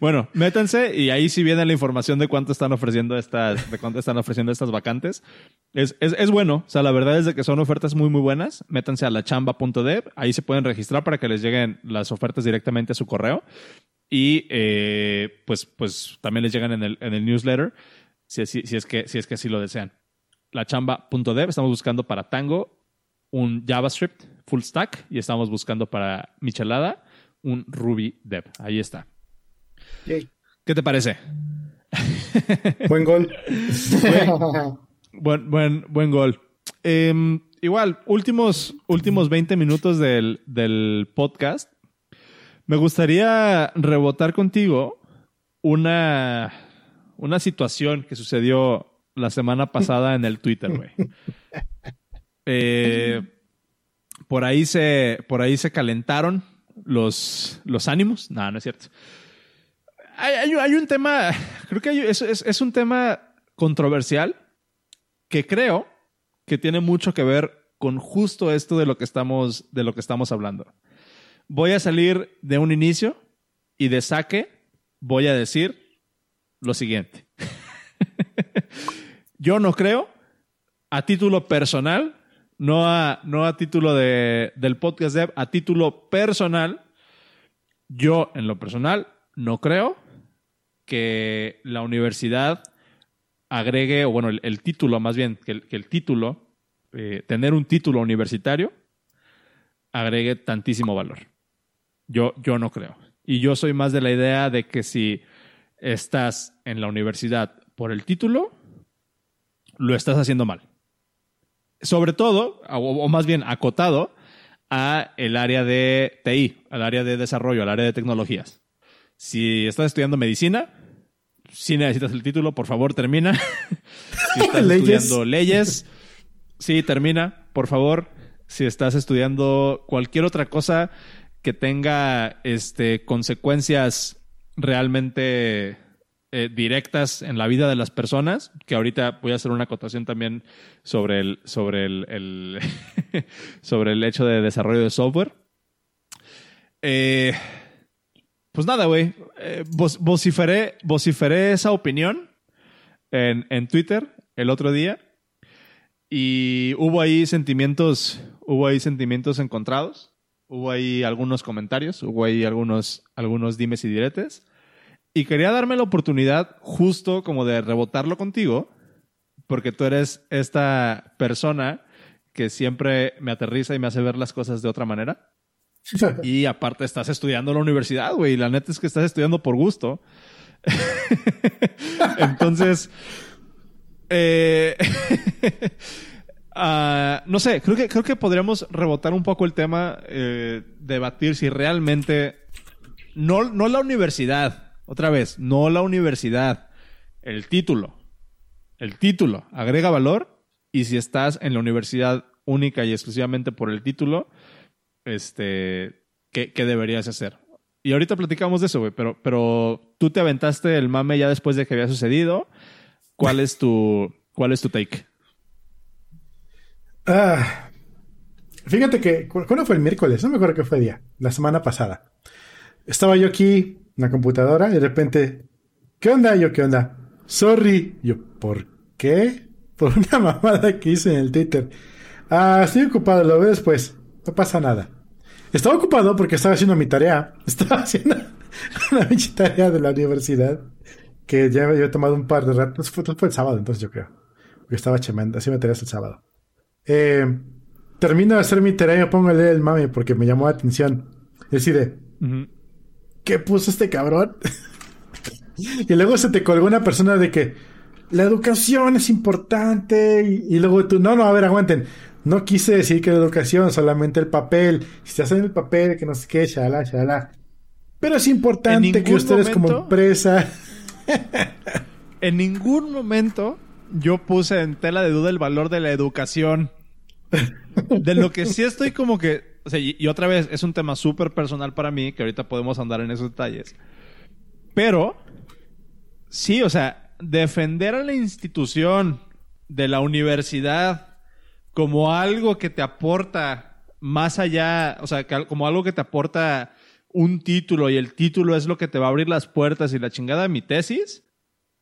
Bueno, métanse y ahí sí viene la información de cuánto están ofreciendo estas, de cuánto están ofreciendo estas vacantes. Es, es, bueno, o sea, la verdad es de que son ofertas muy, muy buenas. Métanse a la chamba.dev, ahí se pueden registrar para que les lleguen las ofertas directamente a su correo. Y eh, pues, pues también les llegan en el, en el newsletter, si, si, si, es que, si es que así lo desean. La chamba.dev, estamos buscando para Tango un JavaScript full stack y estamos buscando para Michelada un Ruby Dev. Ahí está. ¿Qué te parece? Buen gol. buen, buen, buen gol. Em, igual, últimos, últimos 20 minutos del, del podcast. Me gustaría rebotar contigo una, una situación que sucedió la semana pasada en el Twitter, güey. Eh, por ahí se, por ahí se calentaron los, los ánimos. No, no es cierto hay, un tema, creo que es, un tema controversial que creo que tiene mucho que ver con justo esto de lo que estamos, de lo que estamos hablando. Voy a salir de un inicio y de saque voy a decir lo siguiente. Yo no creo, a título personal, no a, no a título de, del podcast dev, a título personal, yo en lo personal no creo que la universidad agregue, o bueno, el, título más bien, que el, título, eh, tener un título universitario, agregue tantísimo valor. Yo, yo no creo. Y yo soy más de la idea de que si estás en la universidad por el título, lo estás haciendo mal. Sobre todo, o, más bien acotado, a el área de TI, al área de desarrollo, al área de tecnologías. Si estás estudiando medicina, si necesitas el título, por favor, termina. si estás estudiando leyes, sí, termina, por favor. Si estás estudiando cualquier otra cosa que tenga este, consecuencias realmente eh, directas en la vida de las personas, que ahorita voy a hacer una acotación también sobre el, sobre el, sobre el hecho de desarrollo de software. Eh, pues nada, güey. Eh, vociferé, esa opinión en, en, Twitter el otro día. Y hubo ahí sentimientos, hubo ahí sentimientos encontrados. Hubo ahí algunos comentarios, hubo ahí algunos, algunos dimes y diretes. Y quería darme la oportunidad justo como de rebotarlo contigo, porque tú eres esta persona que siempre me aterriza y me hace ver las cosas de otra manera. Y aparte estás estudiando en la universidad, güey. La neta es que estás estudiando por gusto. Entonces, eh, ah, no sé, creo que, creo que podríamos rebotar un poco el tema, eh, debatir si realmente, no, no la universidad, otra vez, no la universidad, el título. El título agrega valor y si estás en la universidad única y exclusivamente por el título, este, ¿qué, deberías hacer? Y ahorita platicamos de eso, güey, pero, pero tú te aventaste el mame ya después de que había sucedido. ¿Cuál es tu, cuál es tu take? Ah, fíjate que, ¿cuándo fue el miércoles? No me acuerdo qué fue el día, la semana pasada. Estaba yo aquí en la computadora y de repente, ¿qué onda? Yo, ¿qué onda? Sorry. Yo, ¿por qué? Por una mamada que hice en el Twitter. Ah, estoy ocupado, lo veo después. No pasa nada. Estaba ocupado porque estaba haciendo mi tarea. Estaba haciendo una tarea de la universidad. Que ya había tomado un par de ratos. Fue, fue el sábado, entonces yo creo. Porque estaba chemando, mi tareas el sábado. Eh, termino de hacer mi tarea y me pongo a leer el mami porque me llamó la atención. Decide, ¿qué puso este cabrón? y luego se te colgó una persona de que la educación es importante. Y, y, luego tú, no, no, a ver, aguanten. No quise decir que la educación, solamente el papel. Si te hacen el papel, que no sé qué, shala, shala. Pero es importante que ustedes como empresa... en ningún momento yo puse en tela de duda el valor de la educación. De lo que sí estoy como que... O sea, y, otra vez, es un tema súper personal para mí, que ahorita podemos andar en esos detalles. Pero, sí, o sea, defender a la institución de la universidad como algo que te aporta más allá, o sea, como algo que te aporta un título y el título es lo que te va a abrir las puertas y la chingada de mi tesis.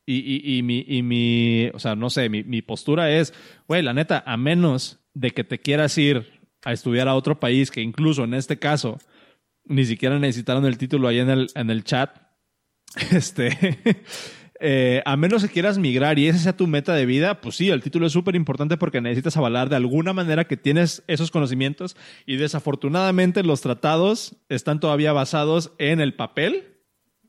Y, y, y, mi, y mi, o sea, no sé, mi, mi postura es, güey, la neta, a menos de que te quieras ir a estudiar a otro país, que incluso en este caso ni siquiera necesitaron el título ahí en el, en el chat, este, eh, a menos que quieras migrar y esa sea tu meta de vida, pues sí, el título es súper importante porque necesitas avalar de alguna manera que tienes esos conocimientos y desafortunadamente los tratados están todavía basados en el papel.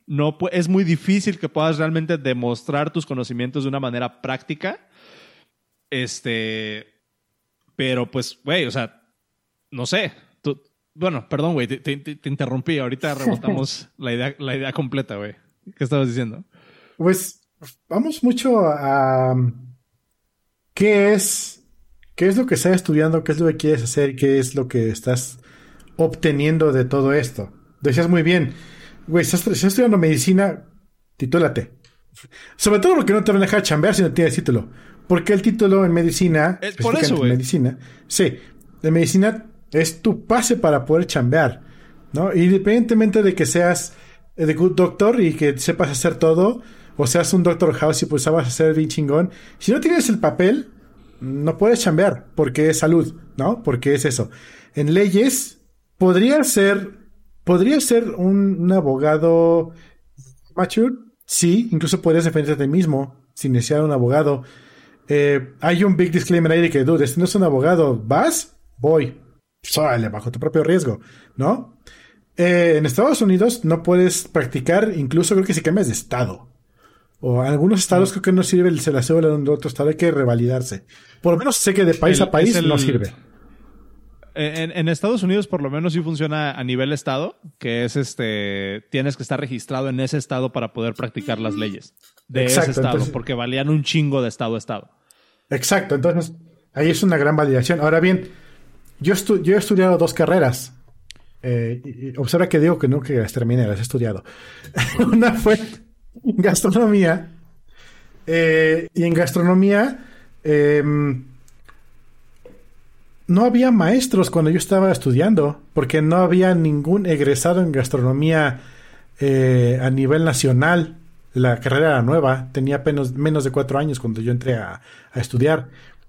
No, es muy difícil que puedas realmente demostrar tus conocimientos de una manera práctica. Este, pero pues, güey, o sea, no sé. bueno, perdón, güey, te, te, interrumpí. Ahorita rebotamos la idea, la idea completa, güey. ¿Qué estabas diciendo? Pues vamos mucho a qué es, qué es lo que estás estudiando, qué es lo que quieres hacer, qué es lo que estás obteniendo de todo esto. Decías muy bien, güey, estás, estudiando medicina, titúlate. Sobre todo porque no te van a dejar chambear si no tienes título. Porque el título en medicina, es por eso, En medicina, sí, en medicina es tu pase para poder chambear. ¿no? Independientemente de que seas de good doctor y que sepas hacer todo, o seas un doctor house y pues sabes hacer bien chingón, si no tienes el papel, no puedes chambear, porque es salud, ¿no? Porque es eso. En leyes, podría ser, podría ser un, abogado mature, sí, incluso podrías defenderte a ti mismo sin necesitar un abogado. Eh, hay un big disclaimer ahí de que, dude, este no es un abogado, ¿vas? Voy. Sale bajo tu propio riesgo, ¿no? Eh, en Estados Unidos no puedes practicar, incluso creo que si cambias de estado. O en algunos estados creo que no sirve se la cédula de otro estado, hay que revalidarse. Por lo menos sé que de país a país no sirve. En, Estados Unidos por lo menos sí funciona a nivel estado, que es este, tienes que estar registrado en ese estado para poder practicar las leyes de ese estado, porque valían un chingo de estado a estado. Exacto, entonces ahí es una gran validación. Ahora bien, yo, yo he estudiado dos carreras. Eh, observa que digo que nunca las terminé, las he estudiado. una fue gastronomía. Eh, y en gastronomía em, no había maestros cuando yo estaba estudiando, porque no había ningún egresado en gastronomía eh, a nivel nacional. La carrera era nueva, tenía menos de cuatro años cuando yo entré a, estudiar.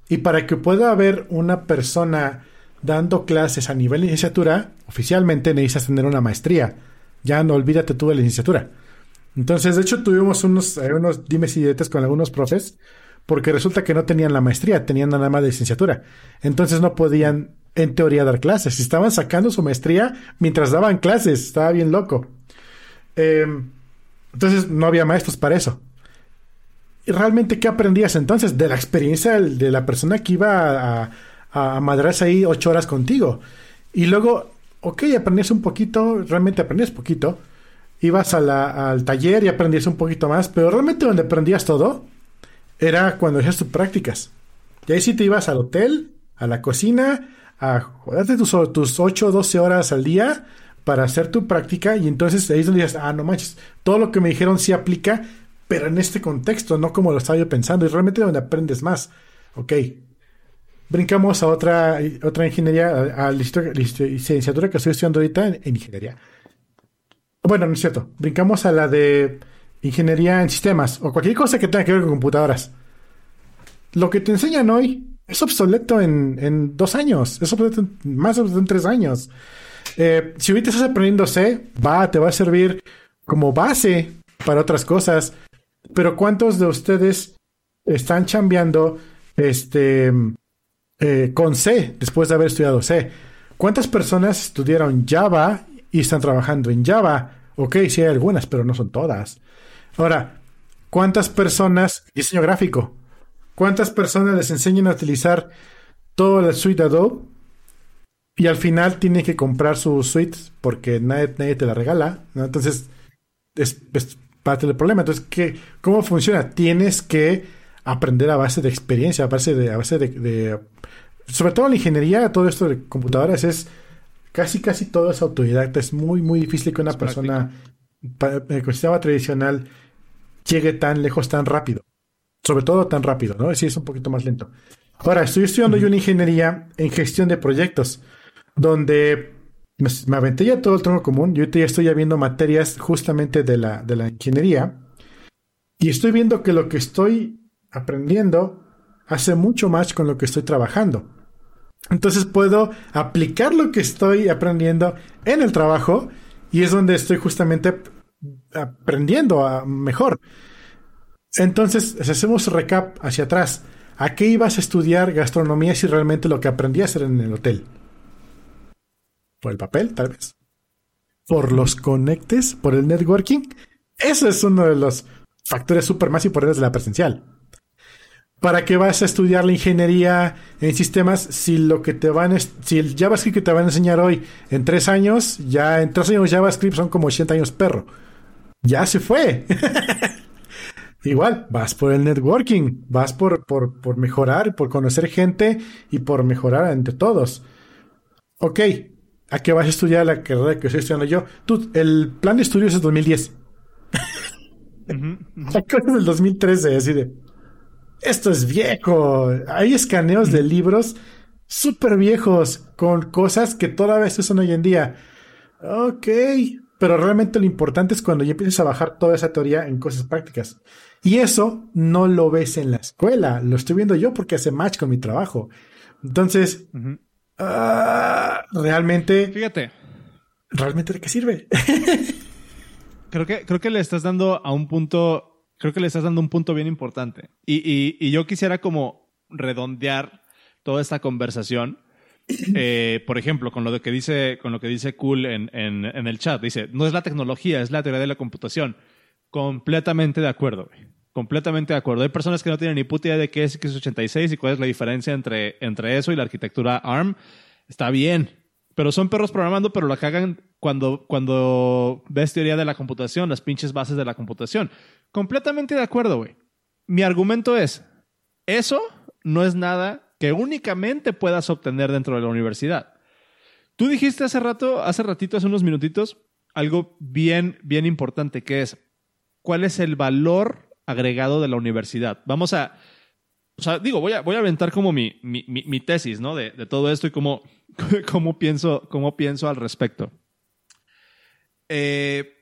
Y para que pueda haber una persona dando clases a nivel licenciatura, oficialmente necesitas tener una maestría. Ya no olvídate tú de la licenciatura. Entonces, de hecho, tuvimos unos, eh, unos dimes y diretes con algunos profes, porque resulta que no tenían la maestría, tenían nada más de licenciatura. Entonces no podían, en teoría, dar clases. Estaban sacando su maestría mientras daban clases. Estaba bien loco. Em, entonces no había maestros para eso. ¿Y realmente qué aprendías entonces? De la experiencia de la persona que iba a, a, madrarse ahí ocho horas contigo. Y luego, ok, aprendías un poquito, realmente aprendías poquito ibas al taller y aprendías un poquito más, pero realmente donde aprendías todo era cuando hacías tus prácticas. Y ahí sí te ibas al hotel, a la cocina, a joderte tus, tus 8 o 12 horas al día para hacer tu práctica y entonces ahí es donde dices, ah, no manches, todo lo que me dijeron sí aplica, pero en este contexto, no como lo estaba yo pensando, y realmente donde aprendes más. Ok. Brincamos a otra, otra ingeniería, a, la licenciatura que estoy estudiando ahorita en ingeniería. Bueno, no es cierto. Brincamos a la de ingeniería en sistemas o cualquier cosa que tenga que ver con computadoras. Lo que te enseñan hoy es obsoleto en, dos años, es obsoleto en, más obsoleto en tres años. Eh, si ahorita estás aprendiendo C, va, te va a servir como base para otras cosas. Pero ¿cuántos de ustedes están chambeando este, eh, con C después de haber estudiado C? ¿Cuántas personas estudiaron Java y están trabajando en Java. Ok, sí hay algunas, pero no son todas. Ahora, ¿cuántas personas, diseño gráfico, cuántas personas les enseñan a utilizar toda la suite Adobe y al final tienen que comprar su suite porque nadie, nadie te la regala? Entonces, es, parte del problema. Entonces, ¿qué, ¿cómo funciona? Tienes que aprender a base de experiencia, a base de, a base de sobre todo en la ingeniería, todo esto de computadoras es casi casi todo es autodidacta. Es muy, muy difícil que una persona eh, con sistema tradicional llegue tan lejos tan rápido. Sobre todo tan rápido, ¿no? Sí, es un poquito más lento. Ahora, estoy estudiando yo una ingeniería en gestión de proyectos, donde me, aventé ya todo el tronco común. Yo ya estoy ya viendo materias justamente de la, de la ingeniería. Y estoy viendo que lo que estoy aprendiendo hace mucho más con lo que estoy trabajando. Entonces puedo aplicar lo que estoy aprendiendo en el trabajo y es donde estoy justamente aprendiendo a mejor. Entonces, si hacemos recap hacia atrás, ¿a qué ibas a estudiar gastronomía si realmente lo que aprendías era en el hotel? ¿Por el papel, tal vez? ¿Por los conectes? ¿Por el networking? Eso es uno de los factores súper más importantes de la presencial. ¿Para qué vas a estudiar la ingeniería en sistemas si lo que te van si el JavaScript que te van a enseñar hoy en tres años, ya en tres años JavaScript son como 80 años perro? Ya se fue. Igual, vas por el networking, vas por, por, por mejorar, por conocer gente y por mejorar entre todos. Ok, ¿a qué vas a estudiar la carrera que estoy estudiando yo? Tú, el plan de estudios es 2010. Uh -huh, del 2013, así de esto es viejo. Hay escaneos de libros súper viejos con cosas que todavía se usan hoy en día. Ok, pero realmente lo importante es cuando ya empiezas a bajar toda esa teoría en cosas prácticas. Y eso no lo ves en la escuela, lo estoy viendo yo porque hace match con mi trabajo. Entonces, ah, realmente... Fíjate. ¿Realmente de qué sirve? creo, que, creo que le estás dando a un punto, creo que le estás dando un punto bien importante. Y, y yo quisiera como redondear toda esta conversación eh, por ejemplo, con lo que dice, con lo que dice Cool en, el chat, dice, no es la tecnología, es la teoría de la computación. Completamente de acuerdo, Completamente de acuerdo. Hay personas que no tienen ni puta idea de qué es x86 y cuál es la diferencia entre, entre eso y la arquitectura ARM. Está bien, pero son perros programando, pero lo cagan cuando, cuando ves teoría de la computación, las pinches bases de la computación. Completamente de acuerdo, güey. Mi argumento es, eso no es nada que únicamente puedas obtener dentro de la universidad. Tú dijiste hace rato, hace ratito, hace unos minutitos, algo bien, bien importante, que es cuál es el valor agregado de la universidad. Vamos a, o sea, digo, voy a, voy a aventar como mi, mi, tesis, ¿no? De, todo esto y cómo, cómo, pienso, cómo pienso al respecto. Eh,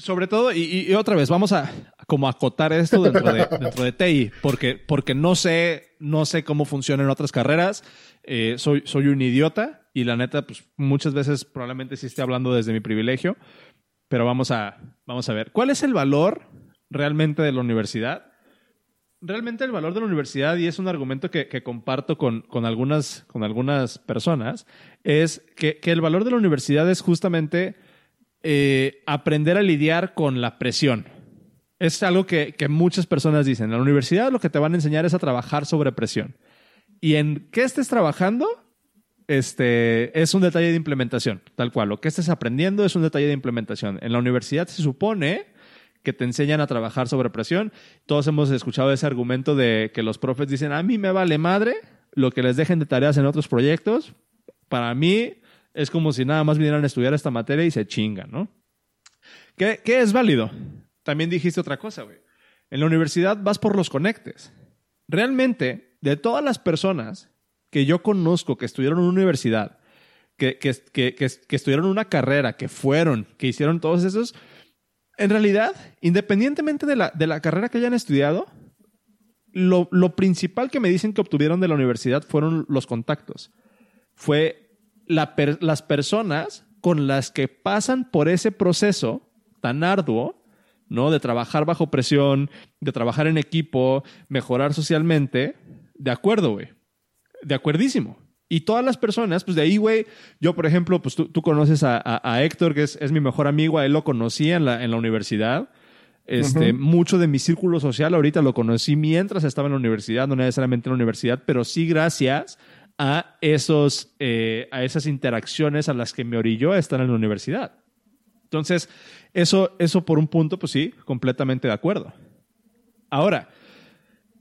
sobre todo, y, otra vez, vamos a como acotar esto dentro de, dentro de TI, porque, porque no sé, no sé cómo funciona en otras carreras. Eh, soy, soy un idiota y la neta, pues muchas veces probablemente sí esté hablando desde mi privilegio, pero vamos a, vamos a ver. ¿Cuál es el valor realmente de la universidad? Realmente el valor de la universidad, y es un argumento que, que comparto con, con, algunas, con algunas personas, es que, que el valor de la universidad es justamente eh, aprender a lidiar con la presión. Es algo que, muchas personas dicen. En la universidad lo que te van a enseñar es a trabajar sobre presión. Y en qué estés trabajando, este, es un detalle de implementación, tal cual. Lo que estés aprendiendo es un detalle de implementación. En la universidad se supone que te enseñan a trabajar sobre presión. Todos hemos escuchado ese argumento de que los profes dicen, a mí me vale madre lo que les dejen de tareas en otros proyectos. Para mí, es como si nada más vinieran a estudiar esta materia y se chingan, ¿no? ¿Qué, es válido? También dijiste otra cosa, güey. En la universidad vas por los conectes. Realmente, de todas las personas que yo conozco que estudiaron en una universidad, que, que, que, estudiaron una carrera, que fueron, que hicieron todos esos, en realidad, independientemente de la, de la carrera que hayan estudiado, lo, lo, principal que me dicen que obtuvieron de la universidad fueron los contactos. Fue las personas con las que pasan por ese proceso tan arduo, ¿no? De trabajar bajo presión, de trabajar en equipo, mejorar socialmente, de acuerdo, güey. De acuerdísimo. Y todas las personas, pues de ahí, güey, yo, por ejemplo, pues tú, conoces a, Héctor, que es, mi mejor amigo, a él lo conocí en la, en la universidad. Este, Mucho de mi círculo social ahorita lo conocí mientras estaba en la universidad, no necesariamente en la universidad, pero sí gracias a, esos, eh, a esas interacciones a las que me orilló estar en la universidad. Entonces, eso, eso por un punto, pues sí, completamente de acuerdo. Ahora,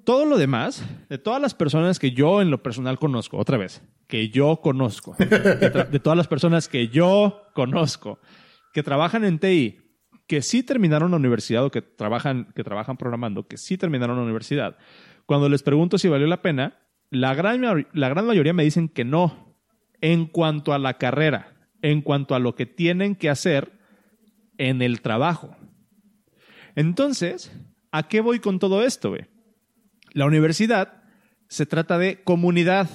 todo lo demás, de todas las personas que yo en lo personal conozco, otra vez, que yo conozco, de, todas las personas que yo conozco, que trabajan en TI, que sí terminaron la universidad o que trabajan, que trabajan programando, que sí terminaron la universidad, cuando les pregunto si valió la pena, la gran, la gran mayoría me dicen que no en cuanto a la carrera, en cuanto a lo que tienen que hacer en el trabajo. Entonces, ¿a qué voy con todo esto? La universidad se trata de comunidad,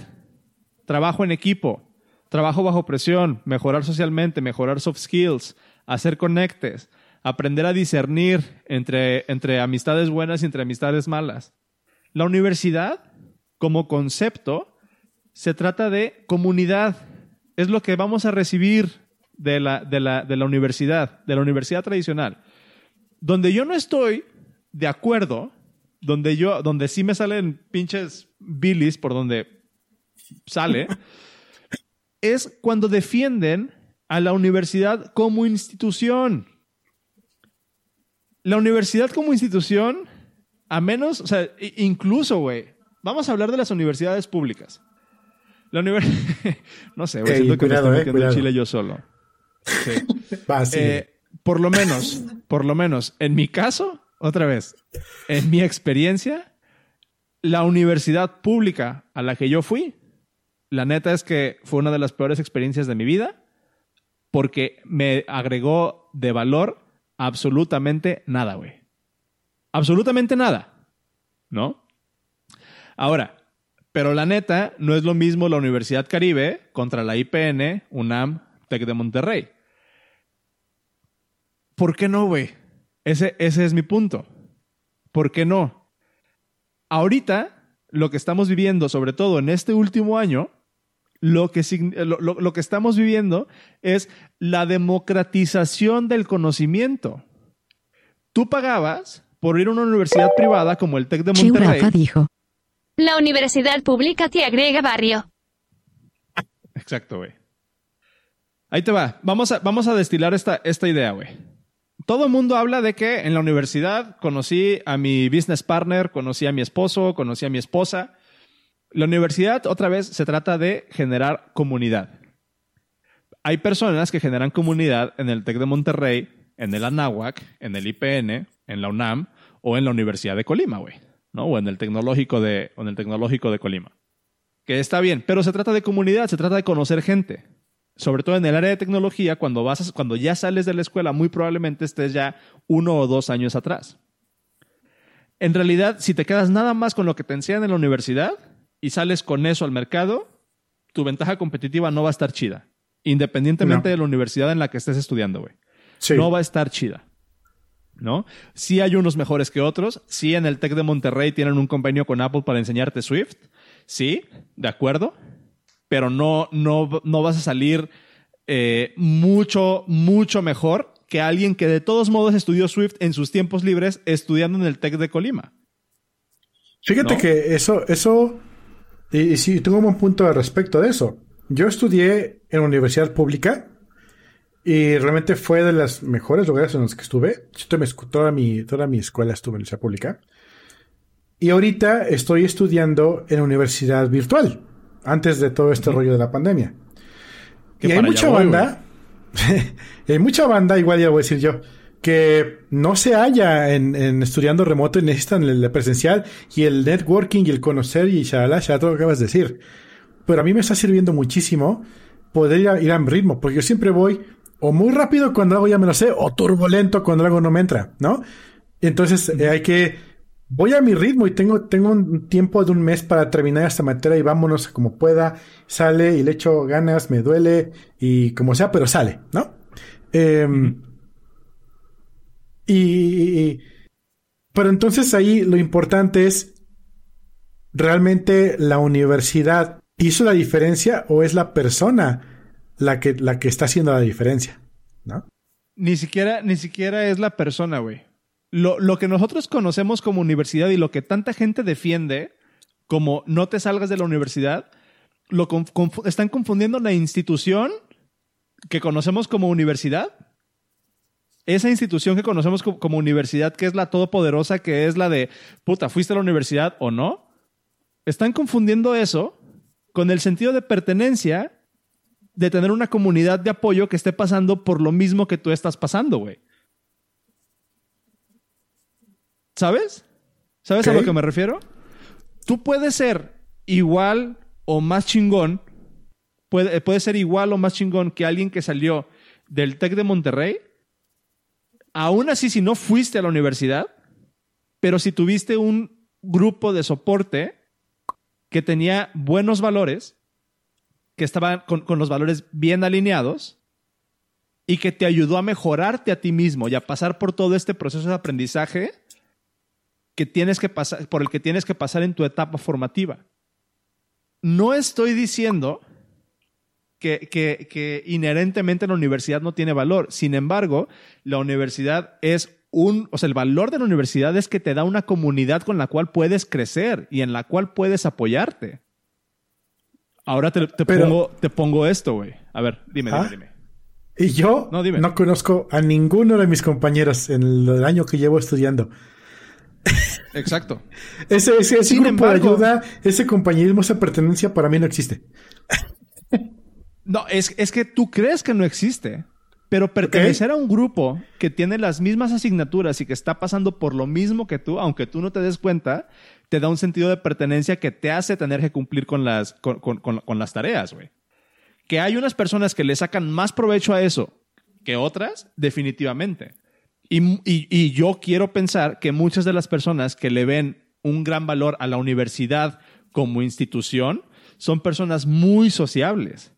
trabajo en equipo, trabajo bajo presión, mejorar socialmente, mejorar soft skills, hacer conectes, aprender a discernir entre, entre amistades buenas y entre amistades malas. La universidad como concepto, se trata de comunidad. Es lo que vamos a recibir de la, de la, de la universidad, de la universidad tradicional. Donde yo no estoy de acuerdo, donde yo, donde sí me salen pinches bilis por donde sale, es cuando defienden a la universidad como institución. La universidad como institución, a menos, o sea, incluso, güey, Vamos a hablar de las universidades públicas. La universidad... no sé, voy siento que me estoy eh, metiendo en Chile yo solo. Eh, por lo menos, por lo menos, en mi caso, otra vez, en mi experiencia, la universidad pública a la que yo fui, la neta es que fue una de las peores experiencias de mi vida porque me agregó de valor absolutamente nada, güey. Absolutamente nada. ¿No? Ahora, pero la neta, no es lo mismo la Universidad Caribe contra la IPN, UNAM, TEC de Monterrey. ¿Por qué no, güey? Ese, ese es mi punto. ¿Por qué no? Ahorita, lo que estamos viviendo, sobre todo en este último año, lo que, lo, que estamos viviendo es la democratización del conocimiento. Tú pagabas por ir a una universidad privada como el TEC de Monterrey. dijo. La universidad pública te agrega barrio. Exacto, güey. Ahí te va. Vamos a, vamos a destilar esta, esta idea, güey. Todo el mundo habla de que en la universidad conocí a mi business partner, conocí a mi esposo, conocí a mi esposa. La universidad, otra vez, se trata de generar comunidad. Hay personas que generan comunidad en el TEC de Monterrey, en el Anáhuac, en el IPN, en la UNAM o en la Universidad de Colima, güey, ¿no? O en el tecnológico de, en el tecnológico de Colima. Que está bien, pero se trata de comunidad, se trata de conocer gente. Sobre todo en el área de tecnología, cuando, vas cuando ya sales de la escuela, muy probablemente estés ya uno o dos años atrás. En realidad, si te quedas nada más con lo que te enseñan en la universidad, y sales con eso al mercado, tu ventaja competitiva no va a estar chida. Independientemente de la universidad en la que estés estudiando, güey. No va a estar chida. ¿No? Sí hay unos mejores que otros. Sí en el TEC de Monterrey tienen un convenio con Apple para enseñarte Swift. Sí, de acuerdo. Pero no, no, no vas a salir eh, mucho, mucho mejor que alguien que de todos modos estudió Swift en sus tiempos libres estudiando en el TEC de Colima. Fíjate que eso, eso y, sí, tengo un buen punto al respecto de eso. Yo estudié en la universidad pública y realmente fue de las mejores lugares en los que estuve. Toda mi, toda mi escuela estuve en la pública. Y ahorita estoy estudiando en universidad virtual, antes de todo este rollo de la pandemia. Y hay mucha banda, hay mucha banda, igual ya voy a decir yo, que no se halla en, estudiando remoto y necesitan el presencial y el networking y el conocer y shalala, ya todo lo que acabas de decir. Pero a mí me está sirviendo muchísimo poder ir a, ir a mi ritmo, porque yo siempre voy o muy rápido cuando algo ya me lo sé, o turbulento cuando algo no me entra, ¿no? Entonces eh, hay que, voy a mi ritmo y tengo, tengo un tiempo de un mes para terminar esta materia y vámonos como pueda, sale y le echo ganas, me duele y como sea, pero sale, ¿no? Eh, y, pero entonces ahí lo importante es, ¿realmente la universidad hizo la diferencia o es la persona la que, la que está haciendo la diferencia? ¿No? Ni siquiera, ni siquiera es la persona, güey. Lo, lo que nosotros conocemos como universidad y lo que tanta gente defiende como no te salgas de la universidad, lo están confundiendo la institución que conocemos como universidad esa institución que conocemos como, universidad, que es la todopoderosa, que es la de, puta, ¿fuiste a la universidad o no? Están confundiendo eso con el sentido de pertenencia de tener una comunidad de apoyo que esté pasando por lo mismo que tú estás pasando, güey. ¿Sabes? ¿Sabes a lo que me refiero? Tú puedes ser igual o más chingón, puede, puede ser igual o más chingón que alguien que salió del TEC de Monterrey aún así si no fuiste a la universidad, pero si tuviste un grupo de soporte que tenía buenos valores, que estaba con, los valores bien alineados y que te ayudó a mejorarte a ti mismo y a pasar por todo este proceso de aprendizaje que tienes que pasar, por el que tienes que pasar en tu etapa formativa. No estoy diciendo que, inherentemente la universidad no tiene valor. Sin embargo, la universidad es un, o sea, el valor de la universidad es que te da una comunidad con la cual puedes crecer y en la cual puedes apoyarte. Ahora te, pongo, te pongo esto, güey. A ver, dime, dime, ¿Ah? dime. Y yo no, no, conozco a ninguno de mis compañeros en el año que llevo estudiando. Exacto. ese, ese, grupo de ayuda, ese compañerismo, esa pertenencia para mí no existe. No, es, es que tú crees que no existe. Pero pertenecer a un grupo que tiene las mismas asignaturas y que está pasando por lo mismo que tú, aunque tú no te des cuenta, te da un sentido de pertenencia que te hace tener que cumplir con las, con, con, con, las tareas, güey. Que hay unas personas que le sacan más provecho a eso que otras, definitivamente. Y, yo quiero pensar que muchas de las personas que le ven un gran valor a la universidad como institución son personas muy sociables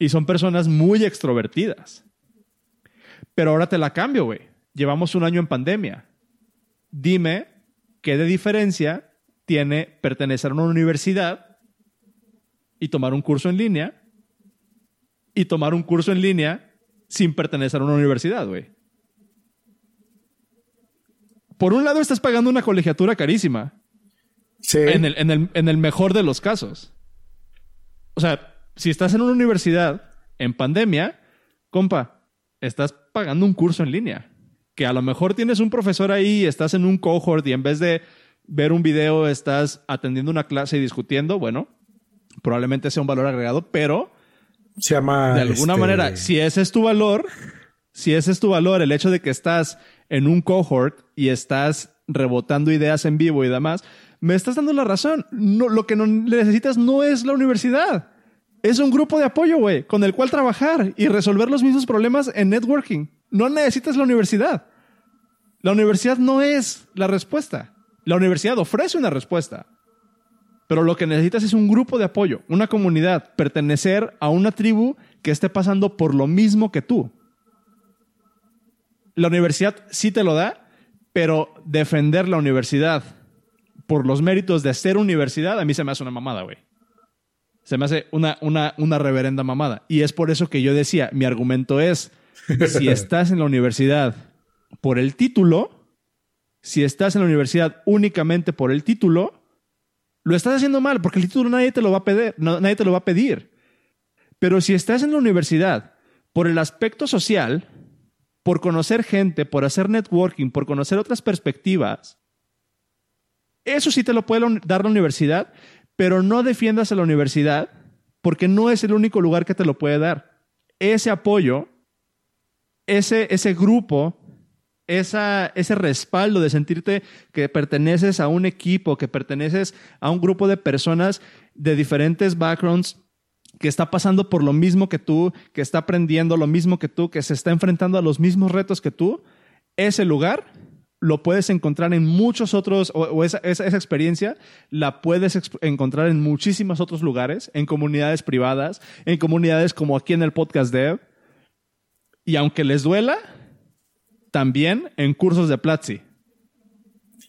y son personas muy extrovertidas. Pero ahora te la cambio, güey. Llevamos un año en pandemia. Dime qué de diferencia tiene pertenecer a una universidad y tomar un curso en línea y tomar un curso en línea sin pertenecer a una universidad, güey. Por un lado, estás pagando una colegiatura carísima. Sí. En el, en el mejor de los casos. O sea, si estás en una universidad en pandemia, compa, estás pagando un curso en línea. Que a lo mejor tienes un profesor ahí, estás en un cohort y en vez de ver un video estás atendiendo una clase y discutiendo, bueno, probablemente sea un valor agregado, pero se llama. De alguna este, manera, si ese es tu valor, si ese es tu valor, el hecho de que estás en un cohort y estás rebotando ideas en vivo y demás, me estás dando la razón. No, lo que no necesitas no es la universidad. Es un grupo de apoyo, güey, con el cual trabajar y resolver los mismos problemas en networking. No necesitas la universidad. La universidad no es la respuesta. La universidad ofrece una respuesta. Pero lo que necesitas es un grupo de apoyo, una comunidad, pertenecer a una tribu que esté pasando por lo mismo que tú. La universidad sí te lo da, pero defender la universidad por los méritos de ser universidad, a mí se me hace una mamada, güey. Se me hace una, una, una reverenda mamada. Y es por eso que yo decía, mi argumento es, si estás en la universidad por el título, si estás en la universidad únicamente por el título, lo estás haciendo mal porque el título nadie te lo va a pedir, nadie te lo va a pedir. Pero si estás en la universidad por el aspecto social, por conocer gente, por hacer networking, por conocer otras perspectivas, eso sí te lo puede dar la universidad, pero no defiendas a la universidad porque no es el único lugar que te lo puede dar. Ese apoyo, ese, ese grupo esa, ese respaldo de sentirte que perteneces a un equipo, que perteneces a un grupo de personas de diferentes backgrounds que está pasando por lo mismo que tú, que está aprendiendo lo mismo que tú, que se está enfrentando a los mismos retos que tú, ese lugar lo puedes encontrar en muchos otros, o, esa, esa, experiencia la puedes encontrar en muchísimos otros lugares, en comunidades privadas, en comunidades como aquí en el podcast Dev. Y aunque les duela, también en cursos de Platzi.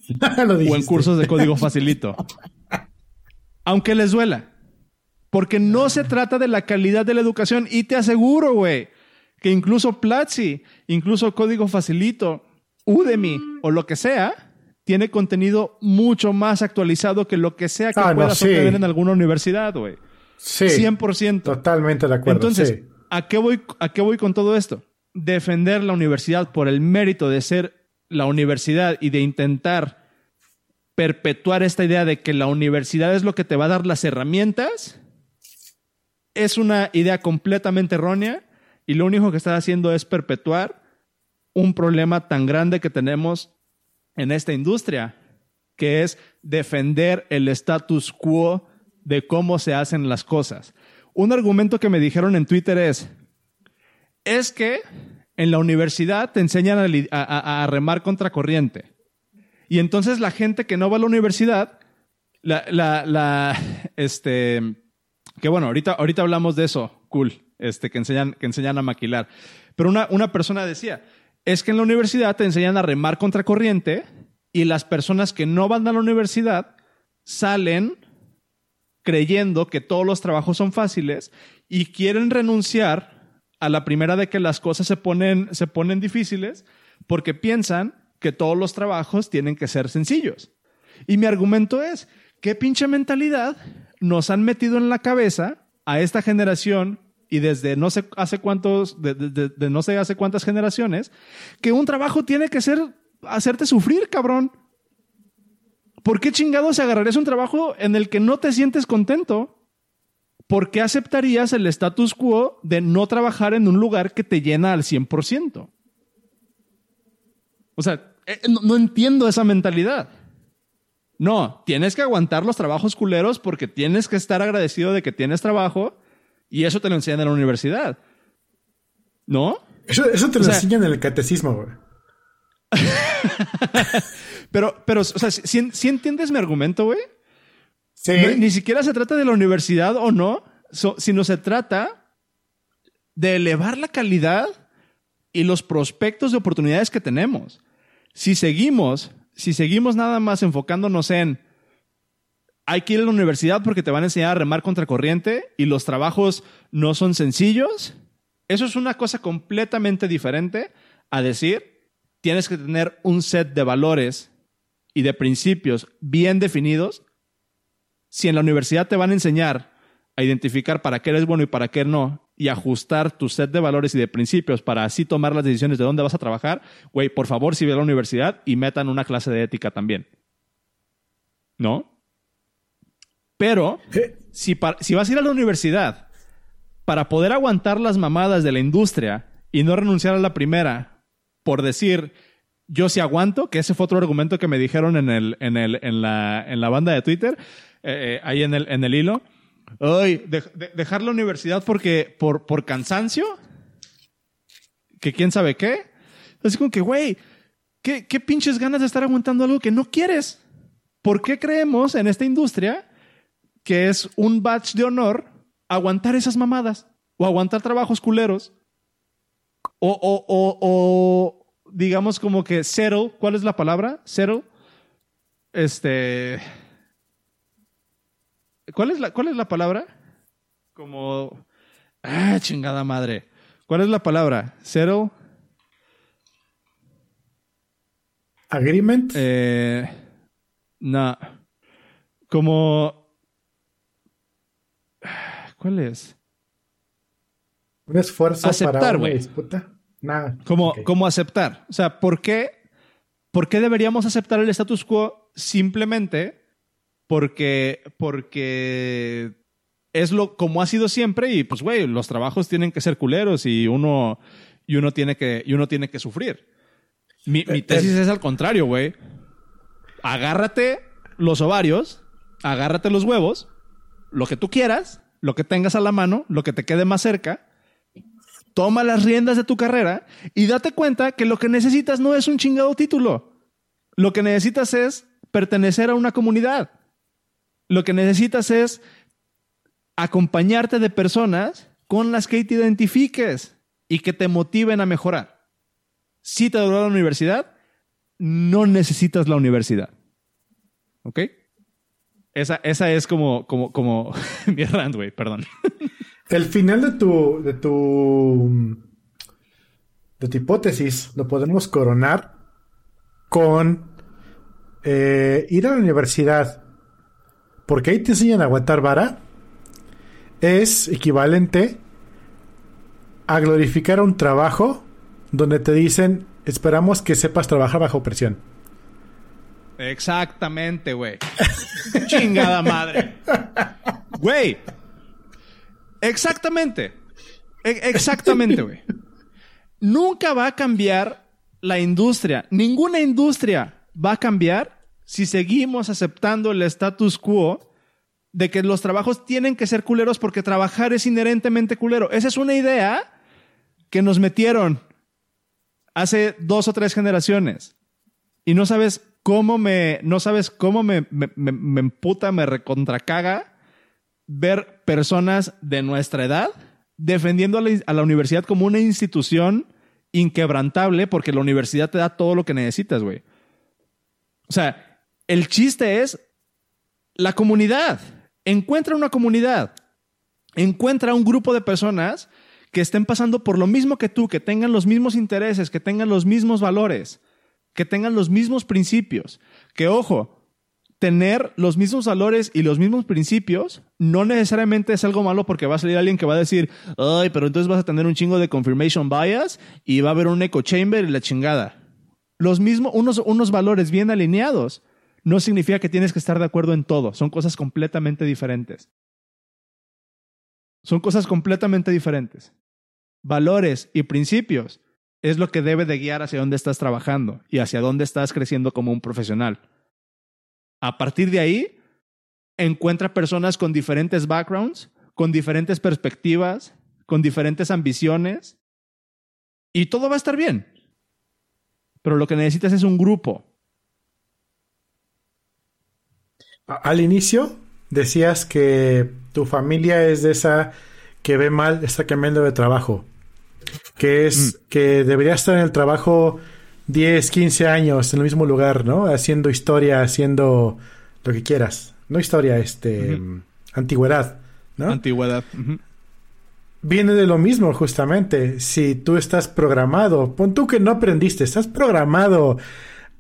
o en cursos de código facilito. Aunque les duela. Porque no se trata de la calidad de la educación. Y te aseguro, güey, que incluso Platzi, incluso código facilito, Udemy o lo que sea, tiene contenido mucho más actualizado que lo que sea que ah, puedas obtener en alguna universidad, güey. Sí. 100%. Totalmente de acuerdo. Entonces, ¿a, qué voy, ¿a qué voy con todo esto? defender la universidad por el mérito de ser la universidad y de intentar perpetuar esta idea de que la universidad es lo que te va a dar las herramientas, es una idea completamente errónea y lo único que está haciendo es perpetuar un problema tan grande que tenemos en esta industria, que es defender el status quo de cómo se hacen las cosas. Un argumento que me dijeron en Twitter es, es que en la universidad te enseñan a, remar contra corriente. Y entonces la gente que no va a la universidad, la, la, este, que bueno, ahorita, ahorita hablamos de eso, cool, este, que enseñan, que enseñan a maquilar. Pero una, una persona decía, es que en la universidad te enseñan a remar contra corriente y las personas que no van a la universidad salen creyendo que todos los trabajos son fáciles y quieren renunciar a la primera de que las cosas se ponen, se ponen difíciles porque piensan que todos los trabajos tienen que ser sencillos. Y mi argumento es, ¿qué pinche mentalidad nos han metido en la cabeza a esta generación y desde no sé hace cuántos, de, no sé hace cuántas generaciones, que un trabajo tiene que ser hacerte sufrir, cabrón? ¿Por qué chingados agarrarías un trabajo en el que no te sientes contento? ¿por qué aceptarías el status quo de no trabajar en un lugar que te llena al 100%? O sea, eh, no, entiendo esa mentalidad. No, tienes que aguantar los trabajos culeros porque tienes que estar agradecido de que tienes trabajo Y eso te lo enseñan en la universidad. ¿No? Eso, eso te lo enseñan en el catecismo, güey. pero, pero, o sea, si, entiendes mi argumento, güey. Sí. ni siquiera se trata de la universidad o no, sino se trata de elevar la calidad y los prospectos de oportunidades que tenemos. Si seguimos, si seguimos nada más enfocándonos en hay que ir a la universidad porque te van a enseñar a remar contra corriente y los trabajos no son sencillos, eso es una cosa completamente diferente a decir tienes que tener un set de valores y de principios bien definidos. Si en la universidad te van a enseñar a identificar para qué eres bueno y para qué no, y ajustar tu set de valores y de principios para así tomar las decisiones de dónde vas a trabajar, güey, por favor, si ve a la universidad y metan una clase de ética también. ¿No? Pero, si, si vas a ir a la universidad para poder aguantar las mamadas de la industria y no renunciar a la primera por decir, yo sí aguanto, que ese fue otro argumento que me dijeron en, el, en, el, en, la, en la banda de Twitter, eh, eh, ahí en el, en el hilo. Ay, dejar la universidad porque, por, por cansancio, que quién sabe qué. Así como que, güey, ¿qué, ¿qué pinches ganas de estar aguantando algo que no quieres? ¿Por qué creemos en esta industria que es un badge de honor aguantar esas mamadas? O aguantar trabajos culeros o, o, o, o, digamos como que settle, ¿cuál es la palabra? Settle. Este. ¿Cuál es la, cuál es la palabra? Como. Ah, chingada madre. ¿Cuál es la palabra? Settle. Agreement. Eh, no. Como. ¿Cuál es? Un esfuerzo para una disputa. Nada. Como, como aceptar. O sea, ¿por qué, ¿por qué deberíamos aceptar el status quo simplemente porque, porque es lo como ha sido siempre y pues güey, los trabajos tienen que ser culeros y uno y uno tiene que y uno tiene que sufrir. Mi, mi eh, tesis es al contrario, güey. Agárrate los ovarios, agárrate los huevos, lo que tú quieras, lo que tengas a la mano, lo que te quede más cerca toma las riendas de tu carrera y date cuenta que lo que necesitas no es un chingado título. Lo que necesitas es pertenecer a una comunidad. Lo que necesitas es acompañarte de personas con las que te identifiques y que te motiven a mejorar. Si te duró la universidad, no necesitas la universidad. ¿Ok? Esa, esa es como, como, como mi rant, perdón. El final de tu, de tu, de tu hipótesis lo podemos coronar con eh, ir a la universidad, porque ahí te enseñan a aguantar vara, es equivalente a glorificar un trabajo donde te dicen, esperamos que sepas trabajar bajo presión. Exactamente, güey. Chingada madre. Güey, Exactamente. E, exactamente, güey. Nunca va a cambiar la industria. Ninguna industria va a cambiar si seguimos aceptando el status quo de que los trabajos tienen que ser culeros porque trabajar es inherentemente culero. Esa es una idea que nos metieron hace dos o tres generaciones. Y no sabes cómo me, no sabes cómo me, me, me, me emputa, me recontracaga ver personas de nuestra edad defendiendo a la, universidad como una institución inquebrantable porque la universidad te da todo lo que necesitas, güey. O sea, el chiste es la comunidad. Encuentra una comunidad. Encuentra un grupo de personas que estén pasando por lo mismo que tú, que tengan los mismos intereses, que tengan los mismos valores, que tengan los mismos principios. Que ojo, tener los mismos valores y los mismos principios no necesariamente es algo malo porque va a salir alguien que va a decir, ay, pero entonces vas a tener un chingo de confirmation bias y va a haber un echo chamber y la chingada. Los mismos, unos, unos valores bien alineados no significa que tienes que estar de acuerdo en todo. Son cosas completamente diferentes. Son cosas completamente diferentes. Valores y principios es lo que debe de guiar hacia dónde estás trabajando y hacia dónde estás creciendo como un profesional. A partir de ahí, encuentra personas con diferentes backgrounds, con diferentes perspectivas, con diferentes ambiciones, y todo va a estar bien. Pero lo que necesitas es un grupo. Al inicio decías que tu familia es de esa que ve mal, está cambiando de trabajo. Que es mm. que debería estar en el trabajo 10, 15 años en el mismo lugar, ¿no? Haciendo historia, haciendo lo que quieras. No historia, este, antigüedad, ¿no? Antigüedad. Viene de lo mismo, justamente. Si tú estás programado, pon tú que no aprendiste, estás programado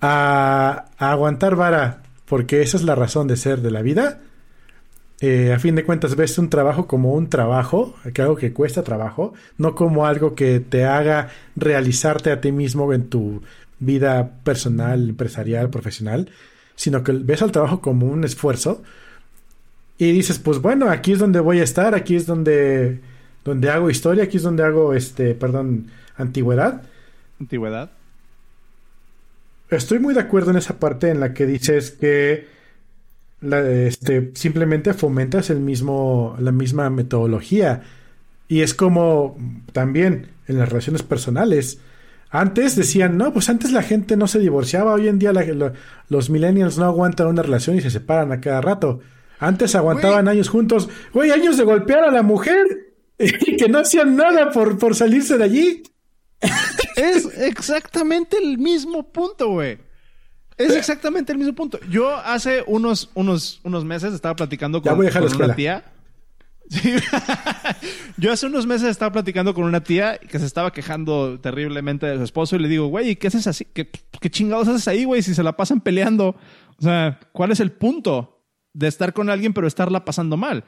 a, aguantar vara, porque esa es la razón de ser de la vida. Eh, a fin de cuentas, ves un trabajo como un trabajo, que algo que cuesta trabajo, no como algo que te haga realizarte a ti mismo en tu vida personal, empresarial, profesional, sino que ves al trabajo como un esfuerzo y dices, pues bueno, aquí es donde voy a estar, aquí es donde, donde hago historia, aquí es donde hago, este, perdón, antigüedad. Antigüedad. Estoy muy de acuerdo en esa parte en la que dices que este, simplemente fomentas el mismo, la misma metodología. Y es como también en las relaciones personales. Antes decían, no, pues antes la gente no se divorciaba, hoy en día los millennials no aguantan una relación y se separan a cada rato. Antes aguantaban años juntos, güey, años de golpear a la mujer y que no hacían nada por, por salirse de allí. Es exactamente el mismo punto, güey. Es exactamente el mismo punto. Yo hace unos, unos, unos meses estaba platicando con, una tía. Yo hace unos meses estaba platicando con una tía que se estaba quejando terriblemente de su esposo y le digo, güey, ¿qué haces así? ¿Qué, ¿Qué, chingados haces ahí, güey? Si se la pasan peleando. O sea, ¿cuál es el punto de estar con alguien pero estarla pasando mal?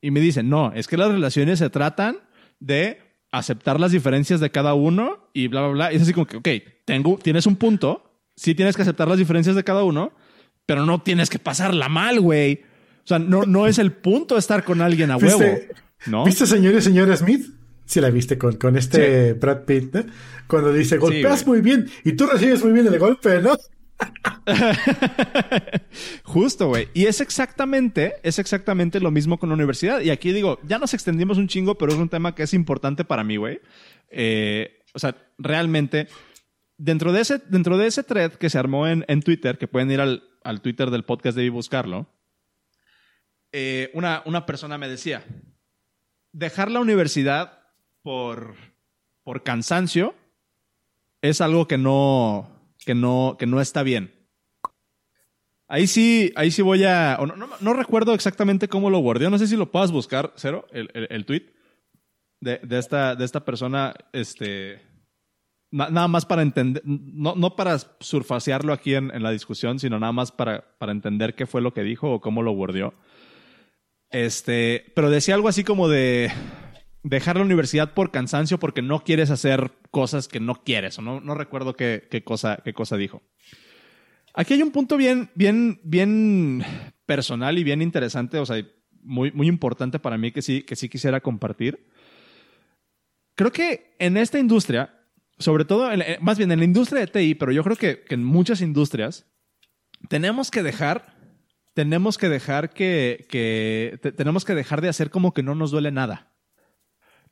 Y me dice, no, es que las relaciones se tratan de aceptar las diferencias de cada uno y bla, bla, bla. Y es así como que, ok, tengo, tienes un punto, sí tienes que aceptar las diferencias de cada uno, pero no tienes que pasarla mal, güey. O sea, no, no es el punto estar con alguien a huevo. ¿no? ¿Viste señor y señora Smith? Sí la viste con, con este Brad Pitt, ¿no? Cuando dice, golpeas muy bien y tú recibes muy bien el golpe, ¿no? Justo, güey. Y es exactamente, es exactamente lo mismo con la universidad. Y aquí digo, ya nos extendimos un chingo, pero es un tema que es importante para mí, güey. Eh, o sea, realmente dentro de ese, dentro de ese thread que se armó en, en Twitter, que pueden ir al, al, Twitter del podcast de y buscarlo, eh, una, una persona me decía, dejar la universidad por, por cansancio es algo que no, que no, que no está bien. Ahí sí, ahí sí voy a. No, no, recuerdo exactamente cómo lo guardé. No sé si lo puedas buscar, Cero, el, el, tweet de, de, esta, de esta persona. Este nada más para entender, no, no para surfacearlo aquí en, en, la discusión, sino nada más para, para entender qué fue lo que dijo o cómo lo bordeó. Este, pero decía algo así como de dejar la universidad por cansancio porque no quieres hacer cosas que no quieres, o no, no recuerdo qué, qué, cosa, qué cosa dijo. Aquí hay un punto bien, bien, bien personal y bien interesante, o sea, muy, muy importante para mí que sí, que sí quisiera compartir. Creo que en esta industria, sobre todo, más bien en la industria de TI, pero yo creo que, en muchas industrias, tenemos que dejar, tenemos que dejar que, que tenemos que dejar de hacer como que no nos duele nada.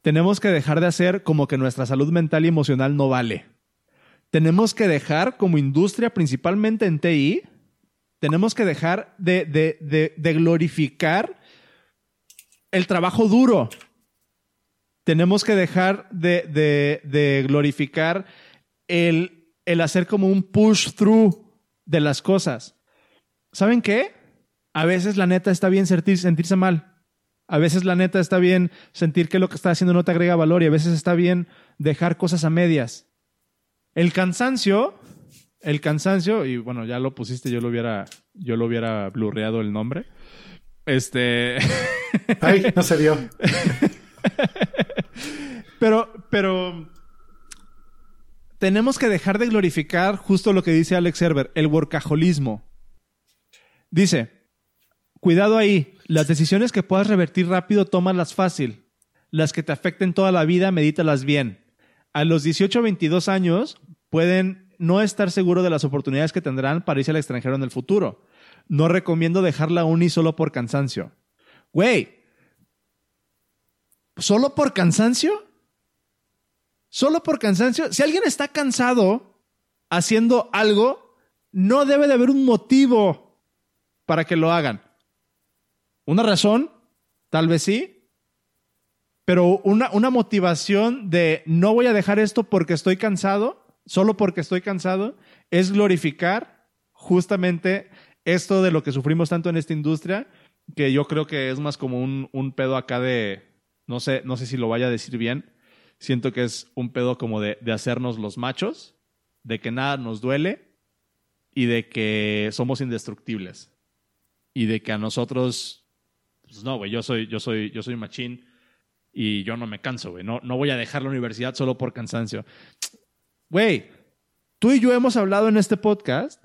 Tenemos que dejar de hacer como que nuestra salud mental y emocional no vale. Tenemos que dejar como industria, principalmente en TI, tenemos que dejar de, de, de glorificar el trabajo duro tenemos que dejar de, glorificar el, el hacer como un push through de las cosas. ¿Saben qué? A veces la neta está bien sentirse mal. A veces la neta está bien sentir que lo que está haciendo no te agrega valor y a veces está bien dejar cosas a medias. El cansancio, el cansancio, y bueno, ya lo pusiste, yo lo hubiera, yo lo hubiera blurreado el nombre. Este. Ay, no se vio. pero, pero tenemos que dejar de glorificar justo lo que dice Alex Herber, el workaholismo. Dice, cuidado ahí, las decisiones que puedas revertir rápido, tómalas fácil. Las que te afecten toda la vida, medítalas bien. A los 18 o 22 años pueden no estar seguros de las oportunidades que tendrán para irse al extranjero en el futuro. No recomiendo dejar la uni solo por cansancio. Güey, ¿Solo por cansancio? ¿Solo por cansancio? Si alguien está cansado haciendo algo, no debe de haber un motivo para que lo hagan. ¿Una razón? Tal vez sí. Pero una, una motivación de no voy a dejar esto porque estoy cansado, solo porque estoy cansado, es glorificar justamente esto de lo que sufrimos tanto en esta industria, que yo creo que es más como un, un pedo acá de, no sé, no sé si lo vaya a decir bien, siento que es un pedo como de, de hacernos los machos, de que nada nos duele y de que somos indestructibles. Y de que a nosotros, pues no, güey, yo soy, yo soy, yo soy machín y yo no me canso, güey. No, no voy a dejar la universidad solo por cansancio. Güey, tú y yo hemos hablado en este podcast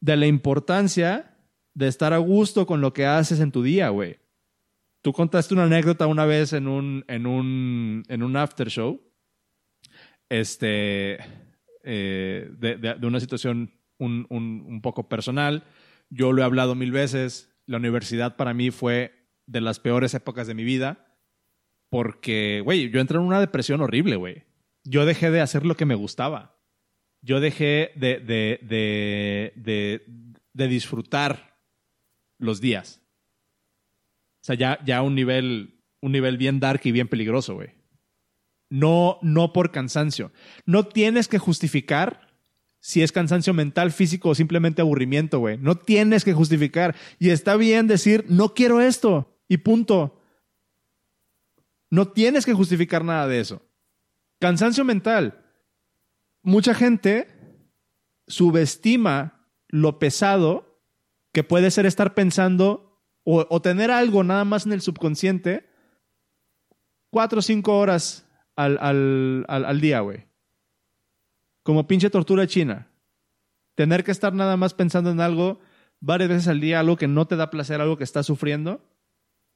de la importancia de estar a gusto con lo que haces en tu día, güey. Tú contaste una anécdota una vez en un, en un, en un after show, este, eh, de, una situación un, un, poco personal. Yo lo he hablado mil veces. La universidad para mí fue de las peores épocas de mi vida porque, güey, yo entré en una depresión horrible, güey. Yo dejé de hacer lo que me gustaba. Yo dejé de, de, de, de disfrutar los días. O sea, ya, ya un nivel, un nivel bien dark y bien peligroso, güey. No, no por cansancio. No tienes que justificar si es cansancio mental, físico o simplemente aburrimiento, güey. No tienes que justificar. Y está bien decir, no quiero esto. Y punto. No tienes que justificar nada de eso. Cansancio mental. Mucha gente subestima lo pesado que puede ser estar pensando o, tener algo nada más en el subconsciente cuatro o cinco horas al, al día, güey. Como pinche tortura china. Tener que estar nada más pensando en algo varias veces al día, algo que no te da placer, algo que estás sufriendo,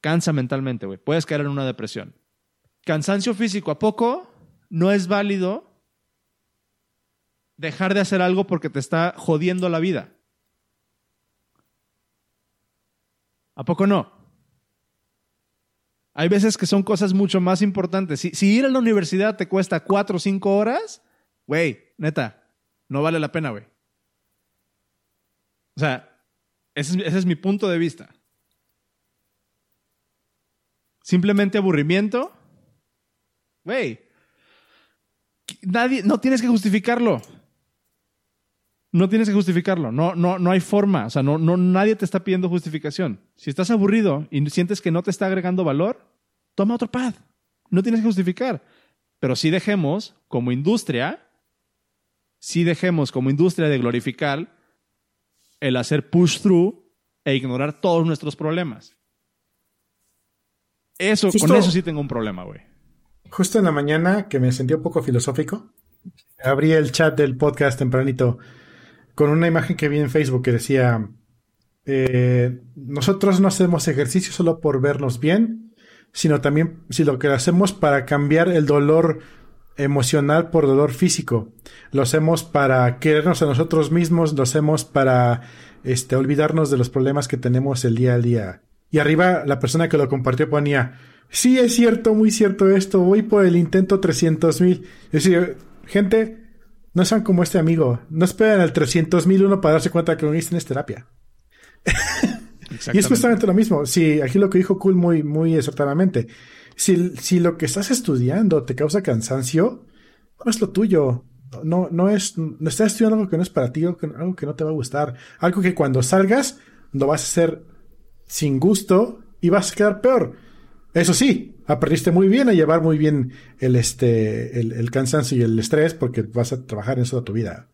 cansa mentalmente, güey. Puedes caer en una depresión. Cansancio físico, ¿a poco no es válido dejar de hacer algo porque te está jodiendo la vida? ¿A poco no? Hay veces que son cosas mucho más importantes. Si, ir a la universidad te cuesta cuatro o cinco horas, güey, neta, no vale la pena, güey. O sea, ese es, mi punto de vista. Simplemente aburrimiento. Güey, nadie, no tienes que justificarlo. No tienes que justificarlo, no, no, no hay forma, o sea, no, no, nadie te está pidiendo justificación. Si estás aburrido y sientes que no te está agregando valor, toma otro pad. No tienes que justificar. Pero sí dejemos, como industria, sí dejemos como industria de glorificar el hacer push through e ignorar todos nuestros problemas. Eso, con eso sí tengo un problema, güey. Justo en la mañana, que me sentí un poco filosófico, abrí el chat del podcast tempranito con una imagen que vi en Facebook que decía, eh, nosotros no hacemos ejercicio solo por vernos bien, sino también si lo que hacemos para cambiar el dolor emocional por dolor físico. Lo hacemos para querernos a nosotros mismos, lo hacemos para este, olvidarnos de los problemas que tenemos el día a día. Y arriba la persona que lo compartió ponía, sí es cierto, muy cierto esto, voy por el intento 300 mil. Es decir, gente, no sean como este amigo. No esperan al 300.001 para darse cuenta que lo necesitan es terapia. y es justamente lo mismo. Sí, aquí lo que dijo Cool muy, muy exactamente. Si, si lo que estás estudiando te causa cansancio, no es lo tuyo. No, no es, no estás estudiando algo que no es para ti, algo que, algo que no te va a gustar. Algo que cuando salgas lo vas a hacer sin gusto y vas a quedar peor. Eso sí, aprendiste muy bien a llevar muy bien el, este, el, cansancio y el estrés porque vas a trabajar en eso toda tu vida.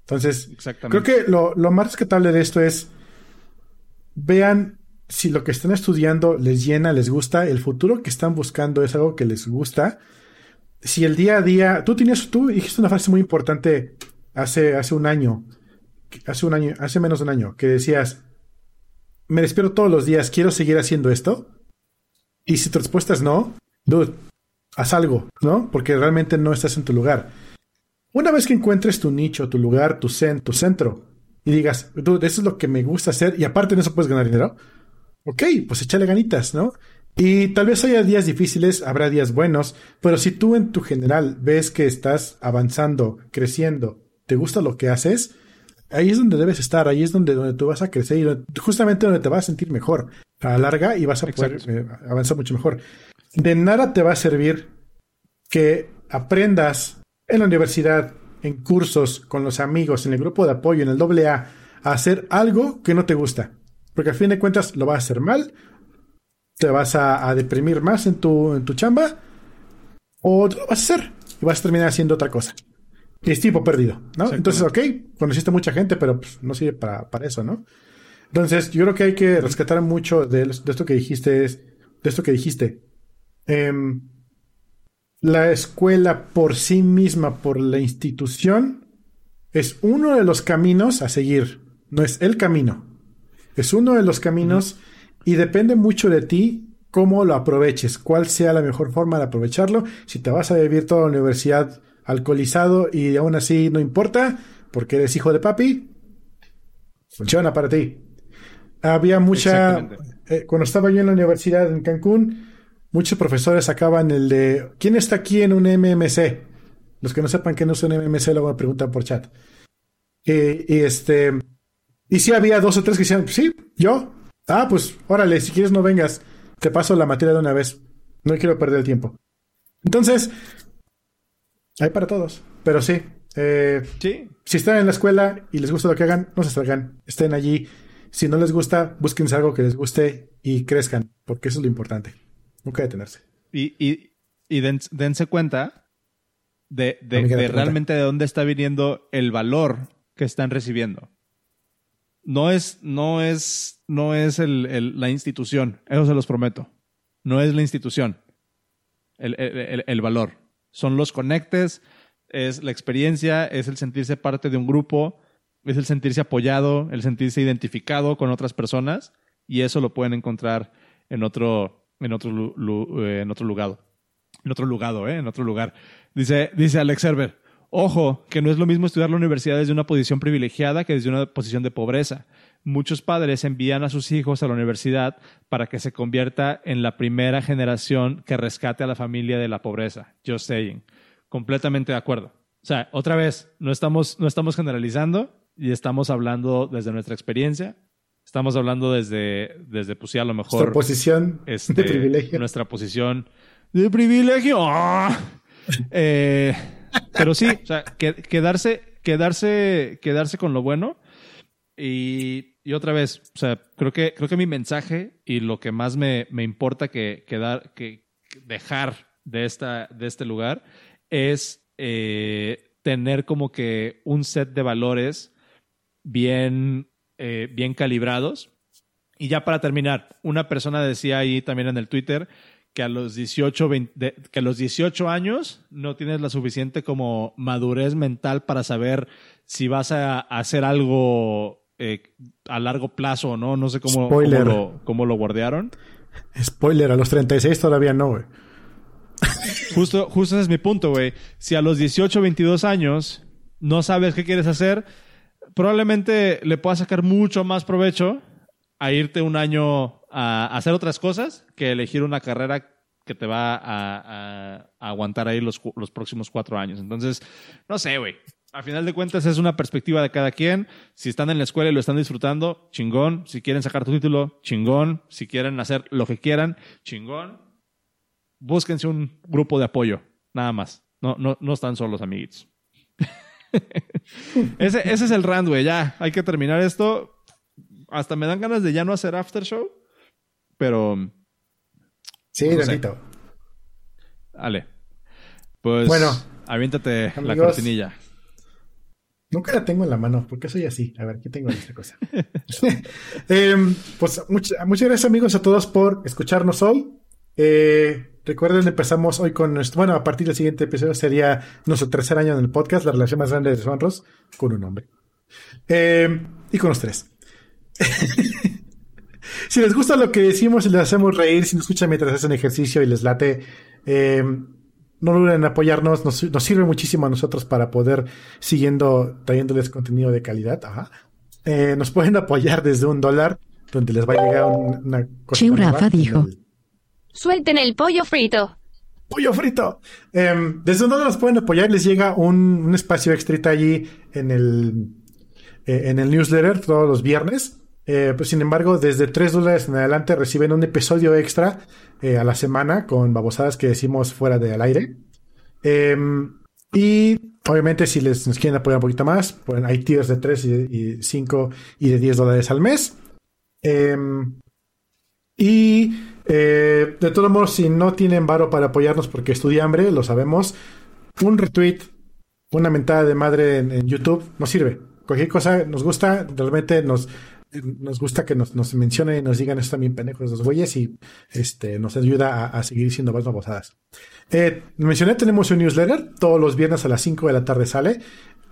Entonces, creo que lo, lo más rescatable de esto es vean si lo que están estudiando les llena, les gusta, el futuro que están buscando es algo que les gusta. Si el día a día, tú tienes, tú dijiste una frase muy importante hace, hace un año, hace un año, hace menos de un año, que decías, me despierto todos los días, quiero seguir haciendo esto. Y si tu respuesta es no, dude, haz algo, ¿no? Porque realmente no estás en tu lugar. Una vez que encuentres tu nicho, tu lugar, tu, cen tu centro, y digas, dude, eso es lo que me gusta hacer, y aparte de eso puedes ganar dinero, ok, pues échale ganitas, ¿no? Y tal vez haya días difíciles, habrá días buenos, pero si tú en tu general ves que estás avanzando, creciendo, te gusta lo que haces, ahí es donde debes estar, ahí es donde, donde tú vas a crecer y justamente donde te vas a sentir mejor a la larga y vas a poder eh, avanzar mucho mejor. De nada te va a servir que aprendas en la universidad, en cursos, con los amigos, en el grupo de apoyo, en el AA, a hacer algo que no te gusta. Porque al fin de cuentas lo vas a hacer mal te vas a, deprimir más en tu, en tu chamba o lo vas a hacer y vas a terminar haciendo otra cosa. Es tiempo perdido, ¿no? Entonces, ok, conociste mucha gente, pero pues, no sirve para, para, eso, ¿no? Entonces, yo creo que hay que rescatar mucho de, esto que dijiste, de esto que dijiste. Em, la escuela por sí misma, por la institución, es uno de los caminos a seguir, no es el camino. Es uno de los caminos y depende mucho de ti cómo lo aproveches, cuál sea la mejor forma de aprovecharlo. Si te vas a vivir toda la universidad alcoholizado y aún así no importa, porque eres hijo de papi, funciona para ti. Había mucha... Eh, cuando estaba yo en la universidad en Cancún, muchos profesores sacaban el de ¿quién está aquí en un MMC? Los que no sepan que no es un MMC luego me preguntan por chat. y este... Y si había dos o tres que decían, sí, yo, Ah, pues órale, si quieres no vengas. Te paso la materia de una vez. No quiero perder el tiempo. Entonces, hay para todos. Pero sí, eh, sí. Si están en la escuela y les gusta lo que hagan, no se salgan. Estén allí. Si no les gusta, búsquense algo que les guste y crezcan, porque eso es lo importante. Nunca detenerse. Y, y, y dense cuenta de, de realmente de dónde está viniendo el valor que están recibiendo no es, no es, no es el, la institución, eso se los prometo. No es la institución, el, el, valor. Son los conectes, es la experiencia, es el sentirse parte de un grupo, es el sentirse apoyado, el sentirse identificado con otras personas, y eso lo pueden encontrar en otro, en otro, eh, en otro lugar. En otro lugar, ¿eh? En otro lugar. Dice, dice Alex Server. Ojo, que no es lo mismo estudiar la universidad desde una posición privilegiada que desde una posición de pobreza. Muchos padres envían a sus hijos a la universidad para que se convierta en la primera generación que rescate a la familia de la pobreza. Just saying. Completamente de acuerdo. O sea, otra vez, no estamos, no estamos generalizando y estamos hablando desde nuestra experiencia. Estamos hablando desde, desde pues sí, a lo mejor. Nuestra posición de este, privilegio. Nuestra posición de privilegio. ¡Ah! eh, pero sí, o sea, quedarse, quedarse, quedarse con lo bueno. Y, y, otra vez, o sea, creo que, creo que mi mensaje y lo que más me, me importa que, quedar, que dejar de, esta, de este lugar es eh, tener como que un set de valores bien, eh, bien calibrados. Y ya para terminar, una persona decía ahí también en el Twitter que a los 18, que a los 18 años no tienes la suficiente como madurez mental para saber si vas a, hacer algo eh, a largo plazo o no. No sé cómo, cómo, lo, cómo lo guardearon. Spoiler, a los 36 todavía no, güey. Justo, justo ese es mi punto, güey. Si a los 18, 22 años no sabes qué quieres hacer, probablemente le puedas sacar mucho más provecho a irte un año a hacer otras cosas que elegir una carrera que te va a, aguantar ahí los, los, próximos cuatro años. Entonces, no sé, güey. A final de cuentas es una perspectiva de cada quien. Si están en la escuela y lo están disfrutando, chingón. Si quieren sacar tu título, chingón. Si quieren hacer lo que quieran, chingón. Búsquense un grupo de apoyo, nada más. No, no, no están solos, amiguitos. ese, ese es el rand, güey. Ya, hay que terminar esto. Hasta me dan ganas de ya no hacer after show. Pero. Sí, no Dale. Pues. Bueno. Aviéntate la cortinilla. Nunca la tengo en la mano, porque soy así. A ver, aquí tengo esta cosa. Em, pues muchas gracias amigos a todos por escucharnos hoy. Eh, recuerden, empezamos hoy con nuestro, bueno, a partir del siguiente episodio sería nuestro tercer año en el podcast, la relación más grande de Swanros, con un hombre. Em, y con los tres. si les gusta lo que decimos y les hacemos reír, si nos escuchan mientras hacen ejercicio y les late, eh, no duden apoyarnos, nos, sirve muchísimo a nosotros para poder siguiendo trayéndoles contenido de calidad. Eh, nos pueden apoyar desde un dólar, donde les va a llegar una cosa. Rafa dijo. Suelten el pollo frito. Pollo frito. Em, desde donde nos pueden apoyar, les llega un, espacio extra allí en el, eh, en el newsletter todos los viernes. Eh, pues sin embargo, desde 3 dólares en adelante reciben un episodio extra eh, a la semana con babosadas que decimos fuera del aire. Em, y obviamente, si les quieren apoyar un poquito más, pues hay tiers de 3 y, 5 y de 10 dólares al mes. Em, y eh, de todos modos, si no tienen varo para apoyarnos porque estudia hambre, lo sabemos, un retweet, una mentada de madre en, YouTube nos sirve. Cualquier cosa nos gusta, realmente nos, nos gusta que nos, nos mencionen y nos digan esto también pendejos los güeyes y este, nos ayuda a, seguir siendo más babosadas. Eh, mencioné, tenemos un newsletter, todos los viernes a las 5 de la tarde sale.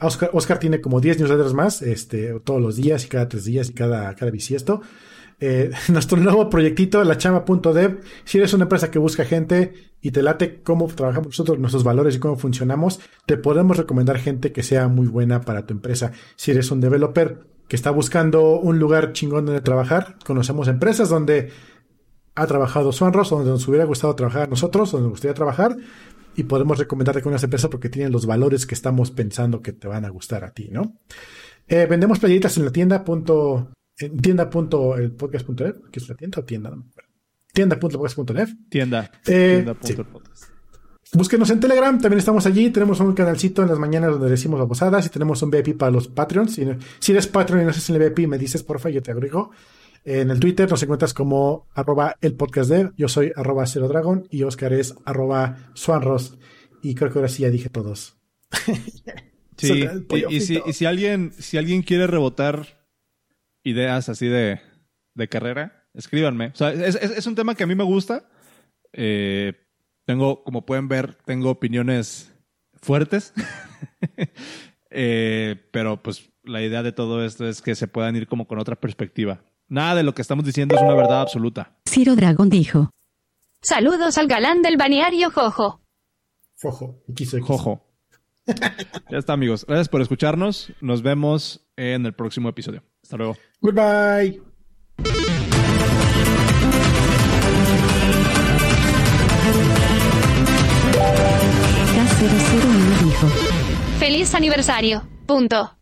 Oscar, tiene como 10 newsletters más, este, todos los días y cada tres días y cada, cada bisiesto. Eh, nuestro nuevo proyectito, la chama.dev. Si eres una empresa que busca gente y te late cómo trabajamos nosotros, nuestros valores y cómo funcionamos, te podemos recomendar gente que sea muy buena para tu empresa. Si eres un developer que está buscando un lugar chingón donde trabajar, conocemos empresas donde ha trabajado Swanros, donde nos hubiera gustado trabajar nosotros, donde nos gustaría trabajar, y podemos recomendarte con unas empresas porque tienen los valores que estamos pensando que te van a gustar a ti, ¿no? Eh, vendemos playitas en la tienda. Punto, en tienda.elpodcast.net, que es la tienda o tienda, no me acuerdo. Tienda.podcast.net. Tienda. Eh, Búsquenos en Telegram, también estamos allí. Tenemos un canalcito en las mañanas donde decimos babosadas y tenemos un VIP para los Patreons. Si, si eres Patreon y no en el VIP, me dices porfa, yo te agrego. En el Twitter nos encuentras como arroba el podcast de. Yo soy arroba cero dragon y Oscar es arroba swanros. Y creo que ahora sí ya dije todos. sí, y, si, alguien, si alguien quiere rebotar ideas así de, carrera, escríbanme. O sea, es, un tema que a mí me gusta. Eh, tengo, como pueden ver, tengo opiniones fuertes. Eh, pero pues la idea de todo esto es que se puedan ir como con otra perspectiva. Nada de lo que estamos diciendo es una verdad absoluta. Ciro Dragón dijo. Saludos al galán del baniario Jojo. Jojo. Jojo. ya está, amigos. Gracias por escucharnos. Nos vemos en el próximo episodio. Hasta luego. Goodbye. Feliz aniversario. Punto.